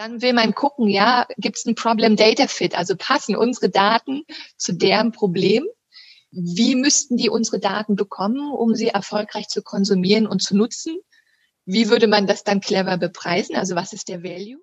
Dann will man gucken, ja, gibt es ein Problem Data Fit? Also passen unsere Daten zu deren Problem? Wie müssten die unsere Daten bekommen, um sie erfolgreich zu konsumieren und zu nutzen? Wie würde man das dann clever bepreisen? Also was ist der Value?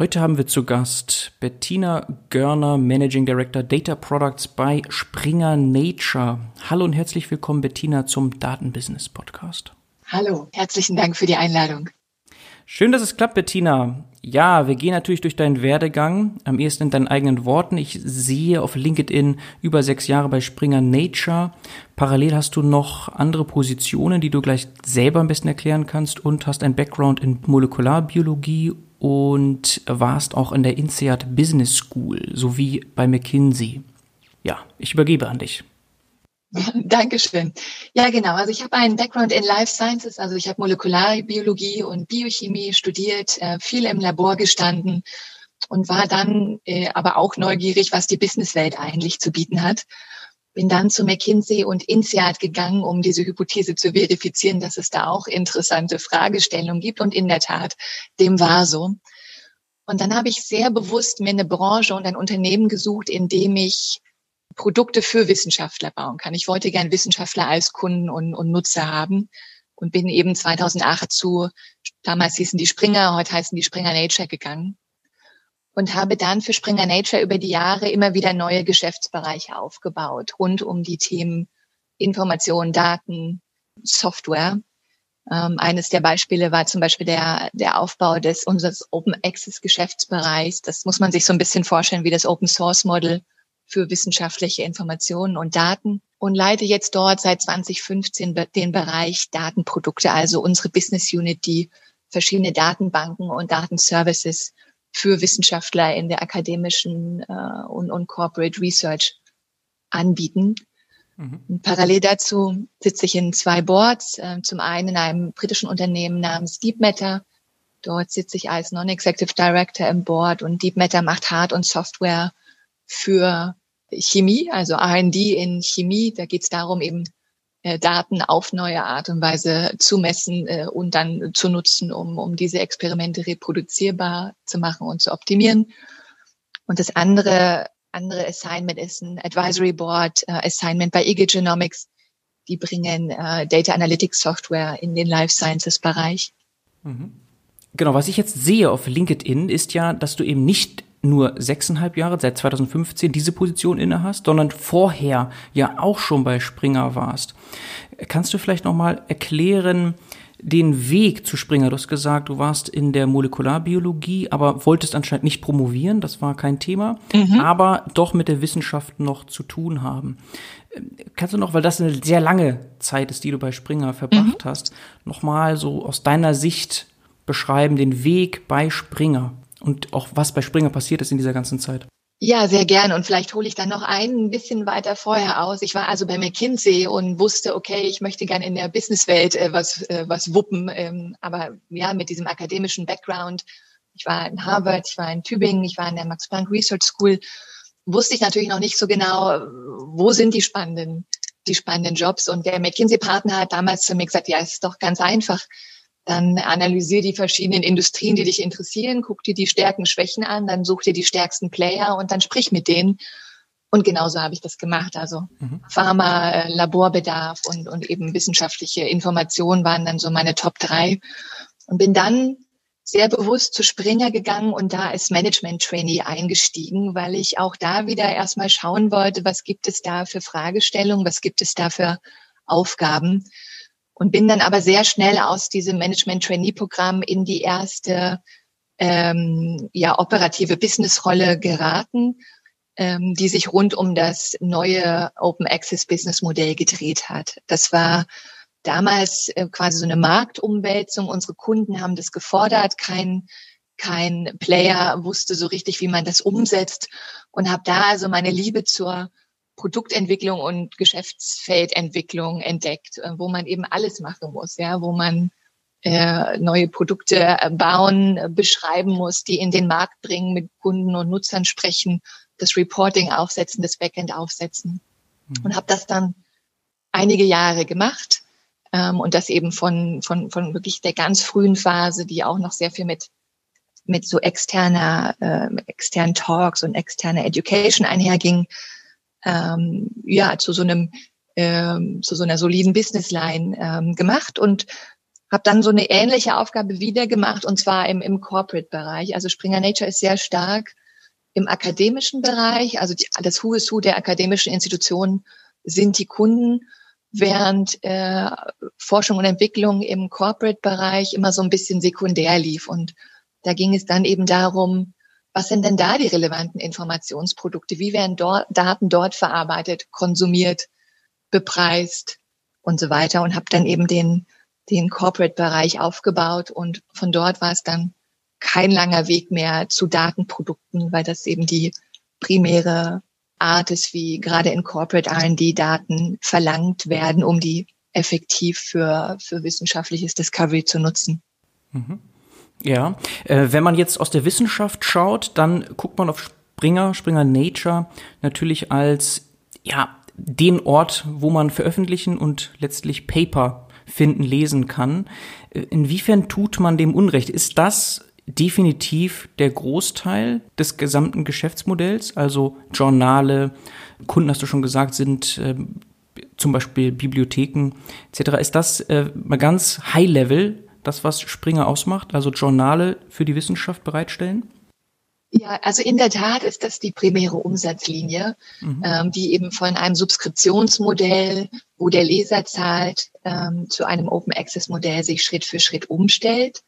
Heute haben wir zu Gast Bettina Görner, Managing Director Data Products bei Springer Nature. Hallo und herzlich willkommen, Bettina, zum Datenbusiness Podcast. Hallo, herzlichen Dank für die Einladung. Schön, dass es klappt, Bettina. Ja, wir gehen natürlich durch deinen Werdegang, am ehesten in deinen eigenen Worten. Ich sehe auf LinkedIn über sechs Jahre bei Springer Nature. Parallel hast du noch andere Positionen, die du gleich selber am besten erklären kannst und hast ein Background in Molekularbiologie und warst auch in der INSEAD Business School sowie bei McKinsey. Ja, ich übergebe an dich. Dankeschön. Ja, genau. Also ich habe einen Background in Life Sciences, also ich habe Molekularbiologie und Biochemie studiert, äh, viel im Labor gestanden und war dann äh, aber auch neugierig, was die Businesswelt eigentlich zu bieten hat bin dann zu McKinsey und INSEAD gegangen, um diese Hypothese zu verifizieren, dass es da auch interessante Fragestellungen gibt. Und in der Tat, dem war so. Und dann habe ich sehr bewusst mir eine Branche und ein Unternehmen gesucht, in dem ich Produkte für Wissenschaftler bauen kann. Ich wollte gern Wissenschaftler als Kunden und, und Nutzer haben und bin eben 2008 zu, damals hießen die Springer, heute heißen die Springer Nature gegangen und habe dann für Springer Nature über die Jahre immer wieder neue Geschäftsbereiche aufgebaut, rund um die Themen Information, Daten, Software. Ähm, eines der Beispiele war zum Beispiel der, der Aufbau des unseres Open Access Geschäftsbereichs. Das muss man sich so ein bisschen vorstellen wie das Open Source Model für wissenschaftliche Informationen und Daten und leite jetzt dort seit 2015 den Bereich Datenprodukte, also unsere Business Unit, die verschiedene Datenbanken und Datenservices für Wissenschaftler in der akademischen äh, und, und Corporate Research anbieten. Mhm. Parallel dazu sitze ich in zwei Boards. Äh, zum einen in einem britischen Unternehmen namens Deep Matter. Dort sitze ich als Non-Executive Director im Board und Deep Matter macht Hard- und Software für Chemie, also R&D in Chemie. Da geht es darum, eben Daten auf neue Art und Weise zu messen äh, und dann zu nutzen, um, um diese Experimente reproduzierbar zu machen und zu optimieren. Und das andere, andere Assignment ist ein Advisory Board äh, Assignment bei IG Genomics. Die bringen äh, Data Analytics Software in den Life Sciences Bereich. Mhm. Genau, was ich jetzt sehe auf LinkedIn ist ja, dass du eben nicht nur sechseinhalb Jahre, seit 2015 diese Position inne hast, sondern vorher ja auch schon bei Springer warst. Kannst du vielleicht nochmal erklären, den Weg zu Springer. Du hast gesagt, du warst in der Molekularbiologie, aber wolltest anscheinend nicht promovieren, das war kein Thema, mhm. aber doch mit der Wissenschaft noch zu tun haben. Kannst du noch, weil das eine sehr lange Zeit ist, die du bei Springer verbracht mhm. hast, nochmal so aus deiner Sicht beschreiben, den Weg bei Springer? Und auch was bei Springer passiert ist in dieser ganzen Zeit. Ja, sehr gern. Und vielleicht hole ich dann noch ein bisschen weiter vorher aus. Ich war also bei McKinsey und wusste, okay, ich möchte gerne in der Businesswelt äh, was, äh, was wuppen. Ähm, aber ja, mit diesem akademischen Background. Ich war in Harvard, ich war in Tübingen, ich war in der Max Planck Research School. Wusste ich natürlich noch nicht so genau, wo sind die spannenden, die spannenden Jobs. Und der McKinsey-Partner hat damals zu mir gesagt, ja, es ist doch ganz einfach dann analysier die verschiedenen Industrien, die dich interessieren, guck dir die Stärken, Schwächen an, dann such dir die stärksten Player und dann sprich mit denen. Und genauso habe ich das gemacht. Also mhm. Pharma, äh, Laborbedarf und, und eben wissenschaftliche Informationen waren dann so meine Top drei. Und bin dann sehr bewusst zu Springer gegangen und da als Management-Trainee eingestiegen, weil ich auch da wieder erstmal schauen wollte, was gibt es da für Fragestellungen, was gibt es da für Aufgaben und bin dann aber sehr schnell aus diesem Management-Trainee-Programm in die erste ähm, ja, operative Business-Rolle geraten, ähm, die sich rund um das neue Open Access Business Modell gedreht hat. Das war damals äh, quasi so eine Marktumwälzung. Unsere Kunden haben das gefordert, kein kein Player wusste so richtig, wie man das umsetzt und habe da also meine Liebe zur Produktentwicklung und Geschäftsfeldentwicklung entdeckt, äh, wo man eben alles machen muss, ja, wo man äh, neue Produkte äh, bauen, beschreiben muss, die in den Markt bringen, mit Kunden und Nutzern sprechen, das Reporting aufsetzen, das Backend aufsetzen. Mhm. Und habe das dann einige Jahre gemacht ähm, und das eben von, von, von wirklich der ganz frühen Phase, die auch noch sehr viel mit mit so externer, äh, externen Talks und externer Education einherging, ähm, ja, zu so einem, ähm, zu so einer soliden Businessline ähm, gemacht und habe dann so eine ähnliche Aufgabe wieder gemacht und zwar im, im Corporate-Bereich. Also Springer Nature ist sehr stark im akademischen Bereich, also die, das Who is Who der akademischen Institutionen sind die Kunden, während äh, Forschung und Entwicklung im Corporate-Bereich immer so ein bisschen sekundär lief. Und da ging es dann eben darum, was sind denn da die relevanten Informationsprodukte? Wie werden dort, Daten dort verarbeitet, konsumiert, bepreist und so weiter? Und habe dann eben den, den Corporate-Bereich aufgebaut und von dort war es dann kein langer Weg mehr zu Datenprodukten, weil das eben die primäre Art ist, wie gerade in Corporate R&D Daten verlangt werden, um die effektiv für, für wissenschaftliches Discovery zu nutzen. Mhm. Ja, äh, wenn man jetzt aus der Wissenschaft schaut, dann guckt man auf Springer, Springer Nature natürlich als ja den Ort, wo man veröffentlichen und letztlich Paper finden, lesen kann. Äh, inwiefern tut man dem Unrecht? Ist das definitiv der Großteil des gesamten Geschäftsmodells? Also Journale, Kunden, hast du schon gesagt, sind äh, zum Beispiel Bibliotheken etc. Ist das äh, mal ganz High Level das, was Springer ausmacht, also Journale für die Wissenschaft bereitstellen? Ja, also in der Tat ist das die primäre Umsatzlinie, mhm. ähm, die eben von einem Subskriptionsmodell, wo der Leser zahlt, ähm, zu einem Open Access Modell sich Schritt für Schritt umstellt.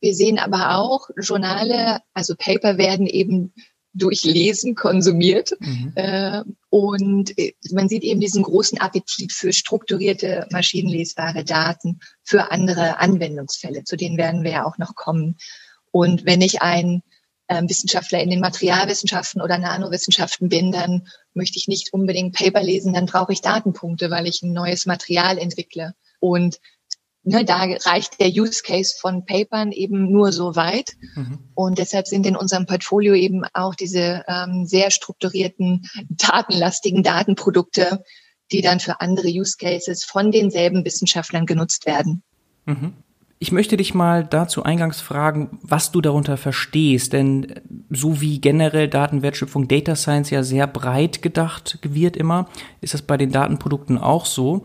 Wir sehen aber auch Journale, also Paper werden eben durch Lesen konsumiert. Mhm. Äh, und äh, man sieht eben diesen großen Appetit für strukturierte, maschinenlesbare Daten für andere Anwendungsfälle. Zu denen werden wir ja auch noch kommen. Und wenn ich ein äh, Wissenschaftler in den Materialwissenschaften oder Nanowissenschaften bin, dann möchte ich nicht unbedingt Paper lesen, dann brauche ich Datenpunkte, weil ich ein neues Material entwickle. Und ne, da reicht der Use Case von Papern eben nur so weit. Mhm. Und deshalb sind in unserem Portfolio eben auch diese ähm, sehr strukturierten, datenlastigen Datenprodukte, die dann für andere Use Cases von denselben Wissenschaftlern genutzt werden. Mhm. Ich möchte dich mal dazu eingangs fragen, was du darunter verstehst, denn so wie generell Datenwertschöpfung Data Science ja sehr breit gedacht wird immer, ist das bei den Datenprodukten auch so.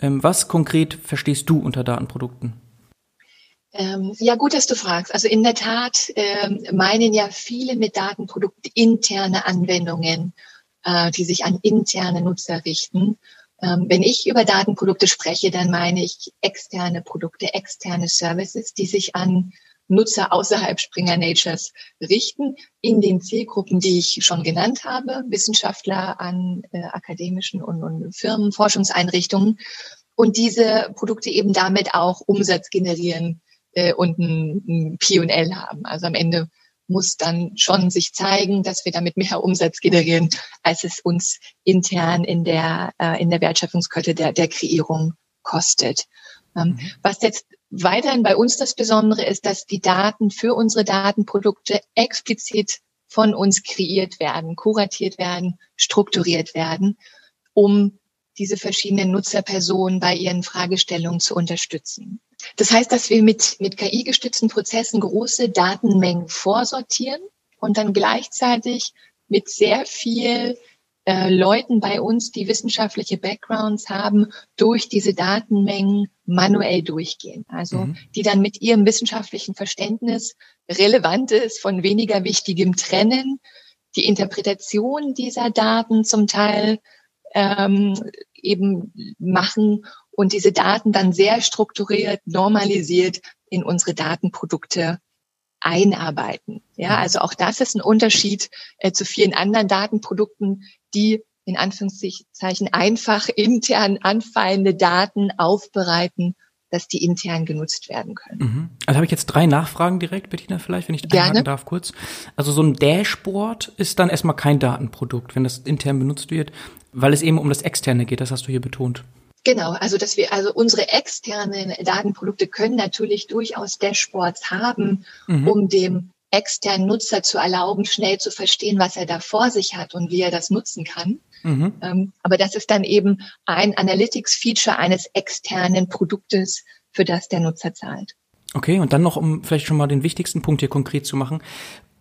Ähm, was konkret verstehst du unter Datenprodukten? Ähm, ja, gut, dass du fragst. Also in der Tat ähm, meinen ja viele mit Datenprodukten interne Anwendungen, äh, die sich an interne Nutzer richten. Ähm, wenn ich über Datenprodukte spreche, dann meine ich externe Produkte, externe Services, die sich an Nutzer außerhalb Springer Natures richten, in den Zielgruppen, die ich schon genannt habe, Wissenschaftler an äh, akademischen und, und Firmen, Forschungseinrichtungen und diese Produkte eben damit auch Umsatz generieren äh, und ein, ein P&L haben. Also am Ende muss dann schon sich zeigen, dass wir damit mehr Umsatz generieren, als es uns intern in der, äh, in der Wertschöpfungskette der, der Kreierung kostet. Ähm, mhm. Was jetzt weiterhin bei uns das Besondere ist, dass die Daten für unsere Datenprodukte explizit von uns kreiert werden, kuratiert werden, strukturiert werden, um diese verschiedenen Nutzerpersonen bei ihren Fragestellungen zu unterstützen. Das heißt, dass wir mit, mit KI-gestützten Prozessen große Datenmengen vorsortieren und dann gleichzeitig mit sehr viel äh, Leuten bei uns, die wissenschaftliche Backgrounds haben, durch diese Datenmengen manuell durchgehen. Also mhm. die dann mit ihrem wissenschaftlichen Verständnis Relevantes von weniger Wichtigem trennen, die Interpretation dieser Daten zum Teil ähm, eben machen und diese Daten dann sehr strukturiert, normalisiert in unsere Datenprodukte einarbeiten. Ja, mhm. also auch das ist ein Unterschied äh, zu vielen anderen Datenprodukten, die in Anführungszeichen einfach intern anfallende Daten aufbereiten dass die intern genutzt werden können. Mhm. Also habe ich jetzt drei Nachfragen direkt, Bettina, vielleicht, wenn ich Gerne. einhaken darf kurz. Also so ein Dashboard ist dann erstmal kein Datenprodukt, wenn das intern benutzt wird, weil es eben um das Externe geht, das hast du hier betont. Genau, also dass wir, also unsere externen Datenprodukte können natürlich durchaus Dashboards haben, mhm. um dem externen Nutzer zu erlauben, schnell zu verstehen, was er da vor sich hat und wie er das nutzen kann. Mhm. Ähm, aber das ist dann eben ein Analytics-Feature eines externen Produktes, für das der Nutzer zahlt. Okay, und dann noch, um vielleicht schon mal den wichtigsten Punkt hier konkret zu machen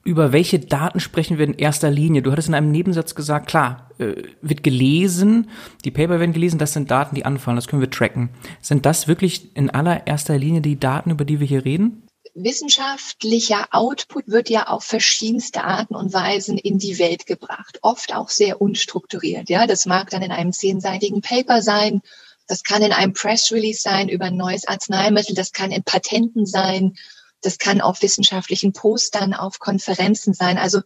über welche Daten sprechen wir in erster Linie? Du hattest in einem Nebensatz gesagt, klar, äh, wird gelesen, die Paper werden gelesen, das sind Daten, die anfallen, das können wir tracken. Sind das wirklich in allererster Linie die Daten, über die wir hier reden? Wissenschaftlicher Output wird ja auf verschiedenste Arten und Weisen in die Welt gebracht, oft auch sehr unstrukturiert. Ja, das mag dann in einem zehnseitigen Paper sein, das kann in einem Press Release sein über ein neues Arzneimittel, das kann in Patenten sein, das kann auf wissenschaftlichen Postern, auf Konferenzen sein. Also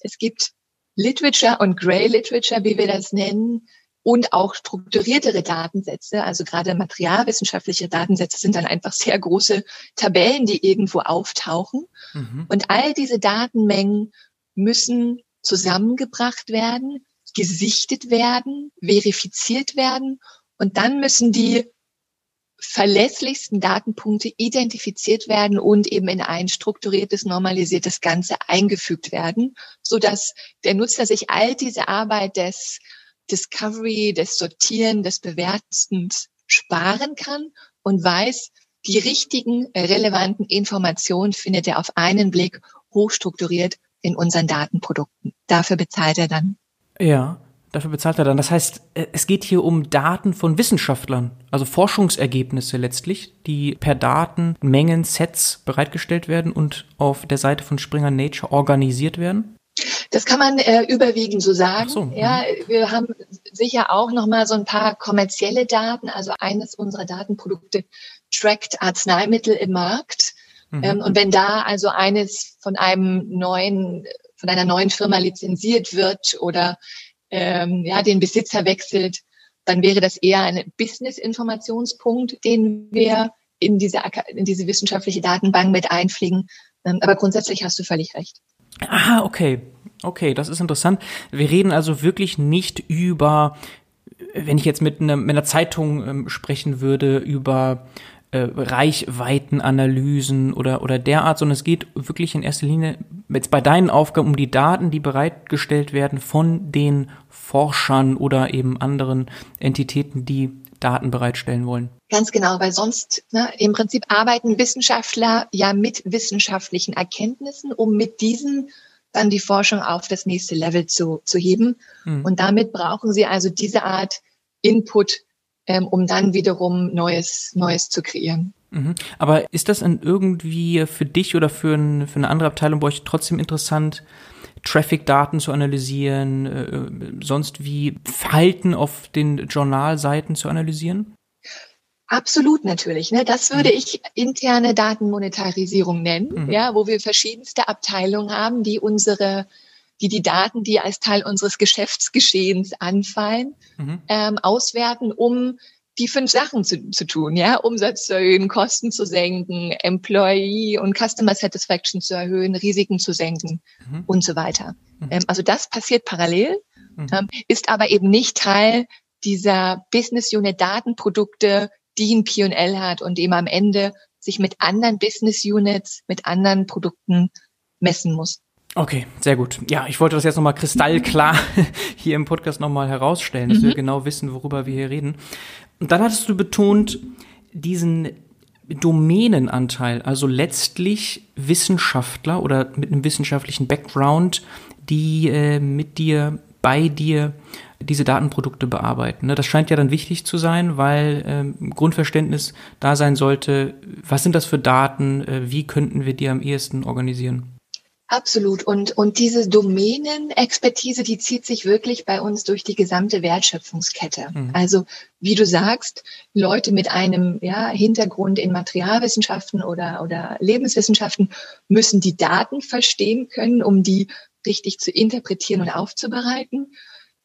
es gibt Literature und Grey Literature, wie wir das nennen, und auch strukturiertere Datensätze, also gerade materialwissenschaftliche Datensätze sind dann einfach sehr große Tabellen, die irgendwo auftauchen. Mhm. Und all diese Datenmengen müssen zusammengebracht werden, gesichtet werden, verifiziert werden und dann müssen die verlässlichsten Datenpunkte identifiziert werden und eben in ein strukturiertes, normalisiertes Ganze eingefügt werden, so dass der Nutzer sich all diese Arbeit des Discovery, des Sortieren, des Bewertens sparen kann und weiß, die richtigen, relevanten Informationen findet er auf einen Blick hochstrukturiert in unseren Datenprodukten. Dafür bezahlt er dann. Ja. Dafür bezahlt er dann. Das heißt, äh, es geht hier um Daten von Wissenschaftlern, also Forschungsergebnisse letztlich, die per Datenmengen, Sets bereitgestellt werden und auf der Seite von Springer Nature organisiert werden. Das kann man äh, überwiegend so sagen. So, ja, mhm. wir haben sicher auch noch mal so ein paar kommerzielle Daten. Also eines unserer Datenprodukte trackt Arzneimittel im Markt. Mhm. Ähm, und wenn da also eines von einem neuen, von einer neuen Firma lizenziert wird oder ähm, ja, den Besitzer wechselt, dann wäre das eher ein Business-Informationspunkt, den wir in diese, in diese wissenschaftliche Datenbank mit einfliegen. Ähm, aber grundsätzlich hast du völlig recht. Ah, okay. Okay, das ist interessant. Wir reden also wirklich nicht über, wenn ich jetzt mit, einer, mit einer Zeitung ähm, sprechen würde, über äh, Reichweitenanalysen oder, oder derart, sondern es geht wirklich in erster Linie jetzt bei deinen Aufgaben um die Daten, die bereitgestellt werden von den Forschern oder eben anderen Entitäten, die Daten bereitstellen wollen. Ganz genau, weil sonst ne, im Prinzip arbeiten Wissenschaftler ja mit wissenschaftlichen Erkenntnissen, um mit diesen dann die Forschung auf das nächste Level zu, zu heben. Mhm. Und damit brauchen sie also diese Art Input ähm, um dann wiederum Neues, Neues zu kreieren. Mhm. Aber ist das dann irgendwie für dich oder für, ein, für eine andere Abteilung bei euch trotzdem interessant, Traffic-Daten zu analysieren, äh, sonst wie Verhalten auf den Journalseiten zu analysieren? Absolut natürlich. Ne? Das würde mhm. ich interne Datenmonetarisierung nennen, mhm. ja, wo wir verschiedenste Abteilungen haben, die unsere die die Daten, die als Teil unseres Geschäftsgeschehens anfallen, mhm. ähm, auswerten, um die fünf Sachen zu, zu tun, ja, Umsatz zu erhöhen, Kosten zu senken, Employee und Customer Satisfaction zu erhöhen, Risiken zu senken mhm. und so weiter. Mhm. Ähm, also das passiert parallel, mhm. ähm, ist aber eben nicht Teil dieser Business Unit Datenprodukte, die ein P&L hat und eben am Ende sich mit anderen Business Units, mit anderen Produkten messen muss. Okay, sehr gut. Ja, ich wollte das jetzt nochmal kristallklar hier im Podcast nochmal herausstellen, dass mhm. wir genau wissen, worüber wir hier reden. Und dann hattest du betont, diesen Domänenanteil, also letztlich Wissenschaftler oder mit einem wissenschaftlichen Background, die äh, mit dir, bei dir diese Datenprodukte bearbeiten. Ne? Das scheint ja dann wichtig zu sein, weil ähm, Grundverständnis da sein sollte, was sind das für Daten, äh, wie könnten wir die am ehesten organisieren? Absolut. Und, und diese Domänenexpertise, die zieht sich wirklich bei uns durch die gesamte Wertschöpfungskette. Mhm. Also, wie du sagst, Leute mit einem ja, Hintergrund in Materialwissenschaften oder, oder Lebenswissenschaften müssen die Daten verstehen können, um die richtig zu interpretieren und aufzubereiten.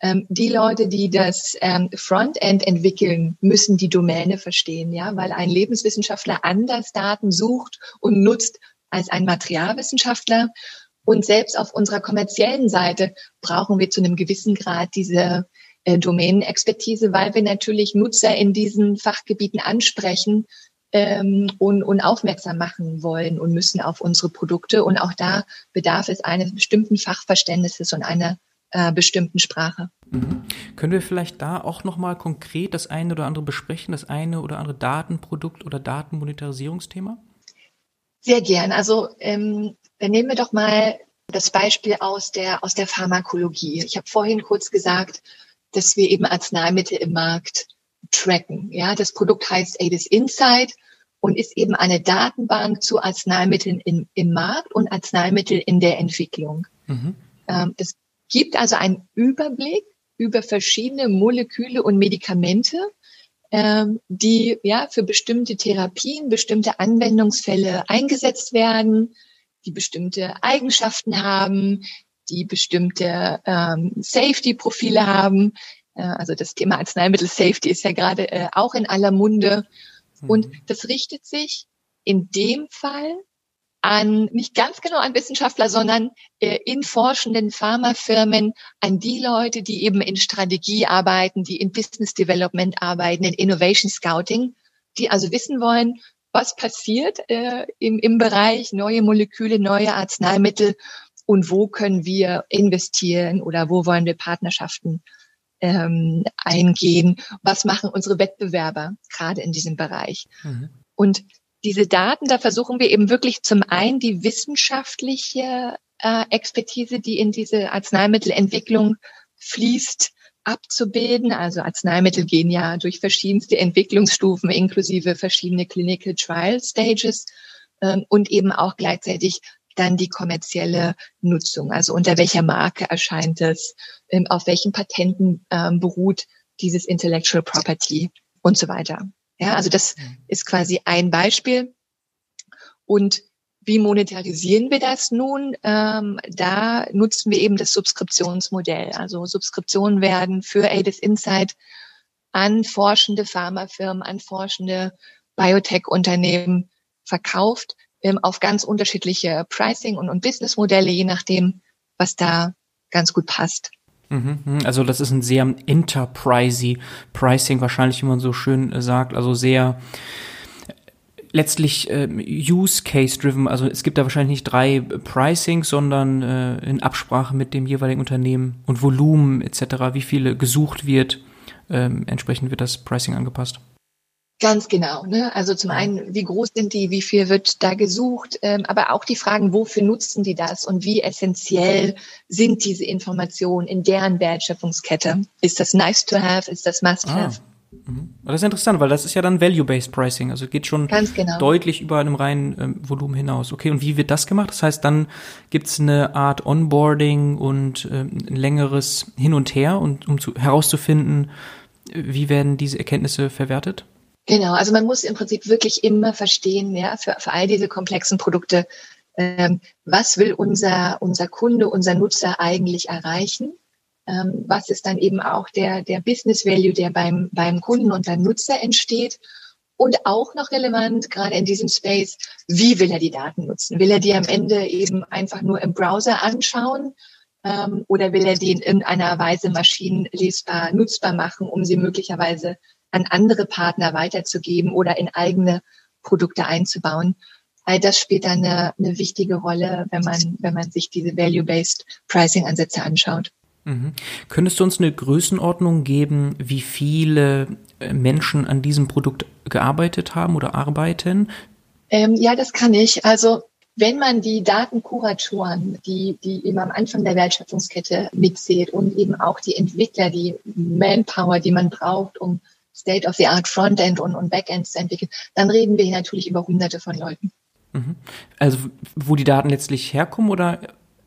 Ähm, die Leute, die das ähm, Frontend entwickeln, müssen die Domäne verstehen, ja, weil ein Lebenswissenschaftler anders Daten sucht und nutzt als ein Materialwissenschaftler. Und selbst auf unserer kommerziellen Seite brauchen wir zu einem gewissen Grad diese äh, Domänenexpertise, weil wir natürlich Nutzer in diesen Fachgebieten ansprechen ähm, und, und aufmerksam machen wollen und müssen auf unsere Produkte. Und auch da bedarf es eines bestimmten Fachverständnisses und einer äh, bestimmten Sprache. Mhm. Können wir vielleicht da auch nochmal konkret das eine oder andere besprechen, das eine oder andere Datenprodukt oder Datenmonetarisierungsthema? Sehr gern. Also ähm, dann nehmen wir doch mal das Beispiel aus der aus der Pharmakologie. Ich habe vorhin kurz gesagt, dass wir eben Arzneimittel im Markt tracken. Ja, das Produkt heißt ADIS Insight und ist eben eine Datenbank zu Arzneimitteln in, im Markt und Arzneimittel in der Entwicklung. Mhm. Ähm, das gibt also einen Überblick über verschiedene Moleküle und Medikamente ähm, die ja für bestimmte Therapien, bestimmte Anwendungsfälle eingesetzt werden, die bestimmte Eigenschaften haben, die bestimmte ähm, Safety-Profile haben. Äh, also das Thema Arzneimittel-Safety ist ja gerade äh, auch in aller Munde. Und mhm. das richtet sich in dem Fall an, nicht ganz genau an Wissenschaftler, sondern äh, in forschenden Pharmafirmen, an die Leute, die eben in Strategie arbeiten, die in Business Development arbeiten, in Innovation Scouting, die also wissen wollen, was passiert äh, im, im Bereich neue Moleküle, neue Arzneimittel und wo können wir investieren oder wo wollen wir Partnerschaften ähm, eingehen, was machen unsere Wettbewerber gerade in diesem Bereich. Mhm. Und diese Daten, da versuchen wir eben wirklich zum einen die wissenschaftliche äh, Expertise, die in diese Arzneimittelentwicklung fließt, abzubilden. Also Arzneimittel gehen ja durch verschiedenste Entwicklungsstufen inklusive verschiedene Clinical Trial Stages ähm, und eben auch gleichzeitig dann die kommerzielle Nutzung. Also unter welcher Marke erscheint es, ähm, auf welchen Patenten ähm, beruht dieses Intellectual Property und so weiter. Ja, also das mhm. ist quasi ein Beispiel. Und wie monetarisieren wir das nun? Ähm, da nutzen wir eben das Subskriptionsmodell. Also Subskriptionen werden für ADIS Insight an forschende Pharmafirmen, an forschende Biotech-Unternehmen verkauft ähm, auf ganz unterschiedliche Pricing- und, und Businessmodelle, je nachdem, was da ganz gut passt. Mhm, mhm. Also das ist ein sehr enterprisey Pricing wahrscheinlich, wie man so schön äh, sagt, also sehr letztlich äh, Use Case driven. Also es gibt da wahrscheinlich nicht drei Pricings, sondern äh, in Absprache mit dem jeweiligen Unternehmen und Volumen etc., wie viele gesucht wird, äh, entsprechend wird das Pricing angepasst. Ganz genau. Ne? Also zum einen, wie groß sind die, wie viel wird da gesucht, ähm, aber auch die Fragen, wofür nutzen die das und wie essentiell sind diese Informationen in deren Wertschöpfungskette? Ist das nice to have? Ist das must ah. have? Mhm. Das ist interessant, weil das ist ja dann Value-Based Pricing, also geht schon genau. deutlich über einem reinen ähm, Volumen hinaus. Okay, und wie wird das gemacht? Das heißt, dann gibt es eine Art Onboarding und ähm, ein längeres Hin und Her, und, um zu, herauszufinden, wie werden diese Erkenntnisse verwertet? Genau, also man muss im Prinzip wirklich immer verstehen, ja, für, für all diese komplexen Produkte, ähm, was will unser, unser Kunde, unser Nutzer eigentlich erreichen? Ähm, was ist dann eben auch der, der Business Value, der beim, beim Kunden und beim Nutzer entsteht? Und auch noch relevant, gerade in diesem Space, wie will er die Daten nutzen? Will er die am Ende eben einfach nur im Browser anschauen? Ähm, oder will er die in irgendeiner Weise maschinenlesbar, nutzbar machen, um sie möglicherweise an andere Partner weiterzugeben oder in eigene Produkte einzubauen. All das spielt dann eine, eine wichtige Rolle, wenn man, wenn man sich diese Value-Based Pricing-Ansätze anschaut. Mhm. Könntest du uns eine Größenordnung geben, wie viele äh, Menschen an diesem Produkt gearbeitet haben oder arbeiten? Ähm, ja, das kann ich. Also wenn man die Datenkuratoren, die, die eben am Anfang der Wertschöpfungskette mitzählt und eben auch die Entwickler, die Manpower, die man braucht, um State-of-the-Art Frontend und, und Backend zu entwickeln, dann reden wir hier natürlich über hunderte von Leuten. Mhm. Also wo die Daten letztlich herkommen oder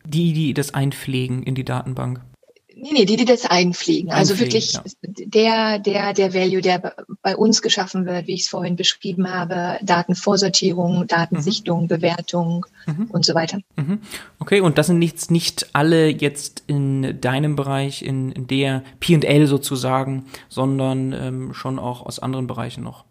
die, die das einpflegen in die Datenbank? Nee, nee, die, die das einfliegen. Also einfliegen, wirklich ja. der, der, der Value, der bei uns geschaffen wird, wie ich es vorhin beschrieben habe, Datenvorsortierung, Datensichtung, mhm. Bewertung mhm. und so weiter. Mhm. Okay, und das sind nicht, nicht alle jetzt in deinem Bereich, in, in der P&L sozusagen, sondern ähm, schon auch aus anderen Bereichen noch.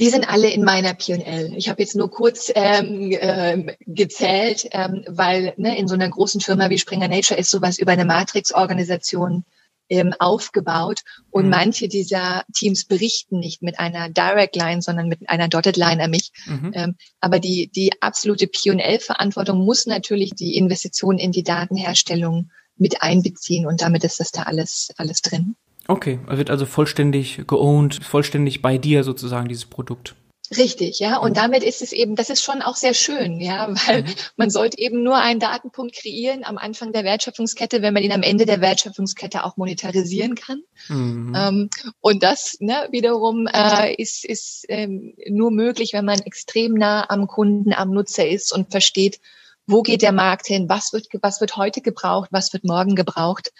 Die sind alle in meiner P&L. Ich habe jetzt nur kurz ähm, äh, gezählt, ähm, weil ne, in so einer großen Firma wie Springer Nature ist sowas über eine Matrix-Organisation ähm, aufgebaut und mhm. manche dieser Teams berichten nicht mit einer Direct Line, sondern mit einer Dotted Line an mich. Mhm. Ähm, aber die, die absolute P&L-Verantwortung muss natürlich die Investition in die Datenherstellung mit einbeziehen und damit ist das da alles, alles drin. Okay, er wird also vollständig geowned, vollständig bei dir sozusagen, dieses Produkt. Richtig, ja. Und mhm. damit ist es eben, das ist schon auch sehr schön, ja, weil mhm. man sollte eben nur einen Datenpunkt kreieren am Anfang der Wertschöpfungskette, wenn man ihn am Ende der Wertschöpfungskette auch monetarisieren kann. Mhm. Ähm, und das ne, wiederum äh, ist, ist ähm, nur möglich, wenn man extrem nah am Kunden, am Nutzer ist und versteht, wo geht der Markt hin, was wird, was wird heute gebraucht, was wird morgen gebraucht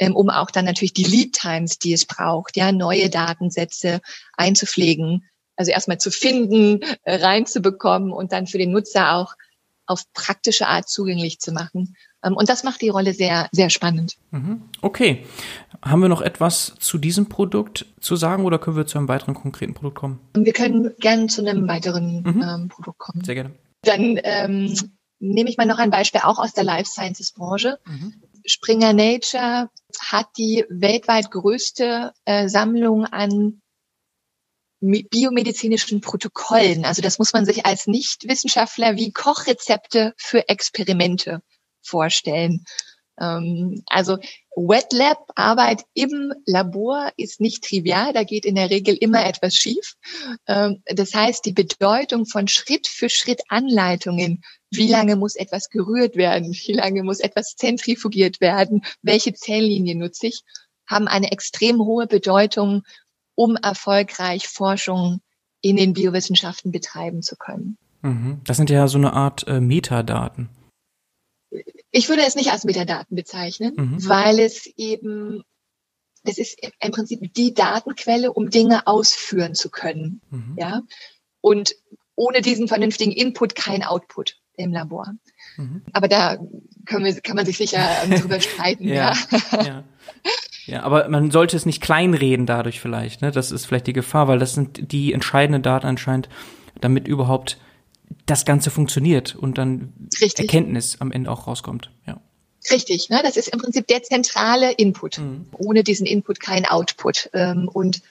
ähm, um auch dann natürlich die Lead Times, die es braucht, ja, neue Datensätze einzupflegen, also erstmal zu finden, äh, reinzubekommen und dann für den Nutzer auch auf praktische Art zugänglich zu machen. Ähm, und das macht die Rolle sehr, sehr spannend. Mhm. Okay. Haben wir noch etwas zu diesem Produkt zu sagen oder können wir zu einem weiteren konkreten Produkt kommen? Wir können gerne zu einem weiteren mhm. ähm, Produkt kommen. Sehr gerne. Dann ähm, nehme ich mal noch ein Beispiel auch aus der Life Sciences Branche. Mhm. Springer Nature hat die weltweit größte äh, Sammlung an biomedizinischen Protokollen. Also das muss man sich als Nichtwissenschaftler wie Kochrezepte für Experimente vorstellen. Ähm, also Wet Lab Arbeit im Labor ist nicht trivial. Da geht in der Regel immer etwas schief. Ähm, das heißt, die Bedeutung von Schritt für Schritt Anleitungen wie lange muss etwas gerührt werden? Wie lange muss etwas zentrifugiert werden? Welche Zelllinie nutze ich? Haben eine extrem hohe Bedeutung, um erfolgreich Forschung in den Biowissenschaften betreiben zu können. Mhm. Das sind ja so eine Art äh, Metadaten. Ich würde es nicht als Metadaten bezeichnen, mhm. weil es eben, das ist im Prinzip die Datenquelle, um Dinge ausführen zu können. Mhm. Ja. Und ohne diesen vernünftigen Input kein Output im Labor. Mhm. Aber da können wir, kann man sich sicher drüber streiten. ja, ja. ja. Ja, aber man sollte es nicht kleinreden dadurch vielleicht, ne? Das ist vielleicht die Gefahr, weil das sind die entscheidenden Daten anscheinend, damit überhaupt das Ganze funktioniert und dann Richtig. Erkenntnis am Ende auch rauskommt. Ja. Richtig, ne? das ist im Prinzip der zentrale Input. Mhm. Ohne diesen Input kein Output. Ähm, und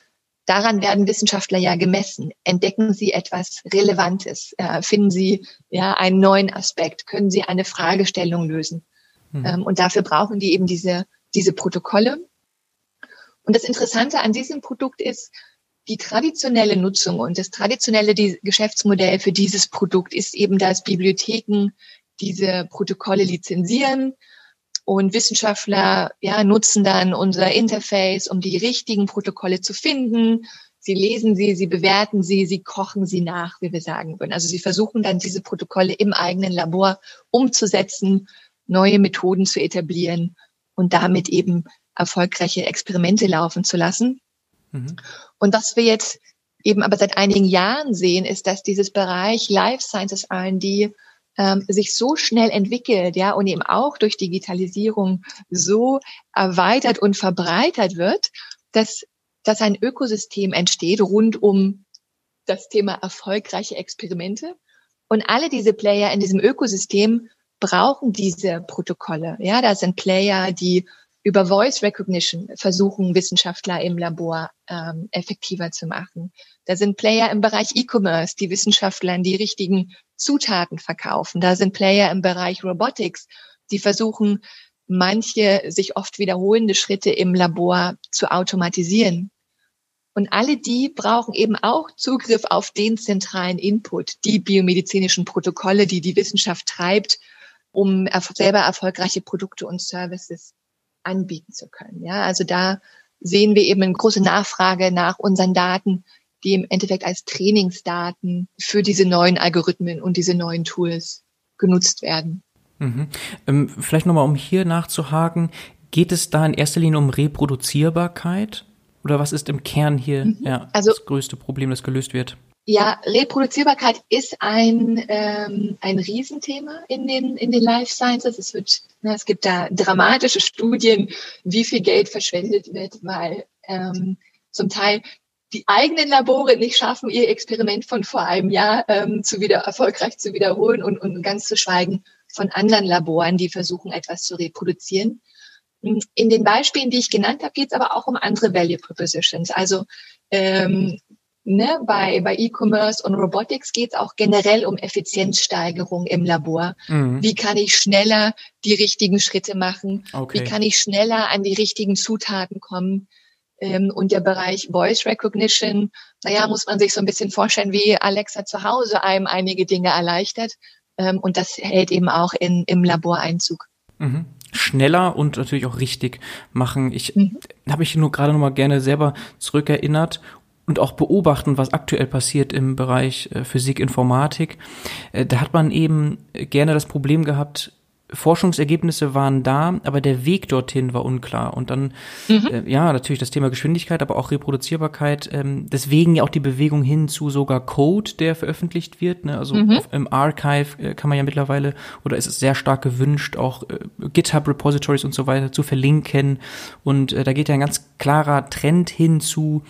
daran werden Wissenschaftler ja gemessen. Entdecken sie etwas Relevantes? Äh, finden sie ja einen neuen Aspekt? Können sie eine Fragestellung lösen? Mhm. Ähm, und dafür brauchen die eben diese, diese Protokolle. Und das Interessante an diesem Produkt ist, die traditionelle Nutzung und das traditionelle Geschäftsmodell für dieses Produkt ist eben, dass Bibliotheken diese Protokolle lizenzieren, und Wissenschaftler ja, nutzen dann unser Interface, um die richtigen Protokolle zu finden. Sie lesen sie, sie bewerten sie, sie kochen sie nach, wie wir sagen würden. Also sie versuchen dann diese Protokolle im eigenen Labor umzusetzen, neue Methoden zu etablieren und damit eben erfolgreiche Experimente laufen zu lassen. Mhm. Und was wir jetzt eben aber seit einigen Jahren sehen, ist, dass dieses Bereich Life Sciences R&D ähm, sich so schnell entwickelt, ja, und eben auch durch Digitalisierung so erweitert und verbreitert wird, dass, dass ein Ökosystem entsteht rund um das Thema erfolgreiche Experimente. Und alle diese Player in diesem Ökosystem brauchen diese Protokolle. Ja, da sind Player, die über Voice Recognition versuchen Wissenschaftler im Labor ähm, effektiver zu machen. Da sind Player im Bereich E-Commerce, die Wissenschaftlern die richtigen Zutaten verkaufen. Da sind Player im Bereich Robotics, die versuchen, manche sich oft wiederholende Schritte im Labor zu automatisieren. Und alle die brauchen eben auch Zugriff auf den zentralen Input, die biomedizinischen Protokolle, die die Wissenschaft treibt, um selber erfolgreiche Produkte und Services anbieten zu können. Ja, also da sehen wir eben eine große Nachfrage nach unseren Daten, die im Endeffekt als Trainingsdaten für diese neuen Algorithmen und diese neuen Tools genutzt werden. Mhm. Ähm, vielleicht nochmal, um hier nachzuhaken, Geht es da in erster Linie um Reproduzierbarkeit? Oder was ist im Kern hier mhm. ja, also, das größte Problem, das gelöst wird? Ja, Reproduzierbarkeit ist ein, ähm, ein Riesenthema in den, in den Life Sciences. Es, wird, ne, es gibt da dramatische Studien, wie viel Geld verschwendet wird, weil ähm, zum Teil die eigenen Labore nicht schaffen, ihr Experiment von vor einem Jahr ähm, zu wieder erfolgreich zu wiederholen und, und ganz zu schweigen von anderen Laboren, die versuchen, etwas zu reproduzieren. In den Beispielen, die ich genannt habe, geht es aber auch um andere Value Propositions. Also ähm, ne, bei, bei E-Commerce und Robotics geht es auch generell um Effizienzsteigerung im Labor. Mhm. Wie kann ich schneller die richtigen Schritte machen? Okay. Wie kann ich schneller an die richtigen Zutaten kommen? Ähm, und der Bereich Voice Recognition, naja, muss man sich so ein bisschen vorstellen, wie Alexa zu Hause einem einige Dinge erleichtert. Ähm, und das hält eben auch in, im Labor Einzug. Mhm schneller und natürlich auch richtig machen. Ich mhm. habe mich nur gerade noch mal gerne selber zurückerinnert und auch beobachten, was aktuell passiert im Bereich äh, Physik, Informatik. Äh, da hat man eben gerne das Problem gehabt, Forschungsergebnisse waren da, aber der Weg dorthin war unklar. Und dann, mhm. äh, ja, natürlich das Thema Geschwindigkeit, aber auch Reproduzierbarkeit. Ähm, deswegen ja auch die Bewegung hin zu sogar Code, der veröffentlicht wird. Ne? Also mhm. auf, im Archive äh, kann man ja mittlerweile, oder ist es sehr stark gewünscht, auch äh, GitHub-Repositories und so weiter zu verlinken. Und äh, da geht ja ein ganz klarer Trend hin zu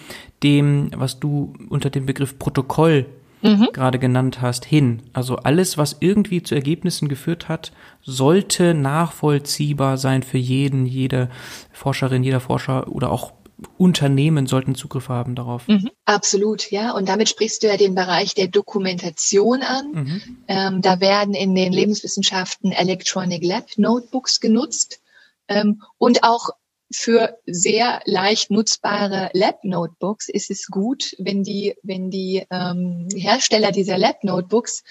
dem, was du unter dem Begriff Protokoll mhm. gerade genannt hast, hin. Also alles, was irgendwie zu Ergebnissen geführt hat, sollte nachvollziehbar sein für jeden, jede Forscherin, jeder Forscher oder auch Unternehmen sollten Zugriff haben darauf. Mhm, absolut, ja. Und damit sprichst du ja den Bereich der Dokumentation an. Mhm. Ähm, da werden in den Lebenswissenschaften Electronic Lab Notebooks genutzt ähm, und auch für sehr leicht nutzbare Lab-Notebooks ist es gut, wenn die, wenn die ähm, Hersteller dieser Lab-Notebooks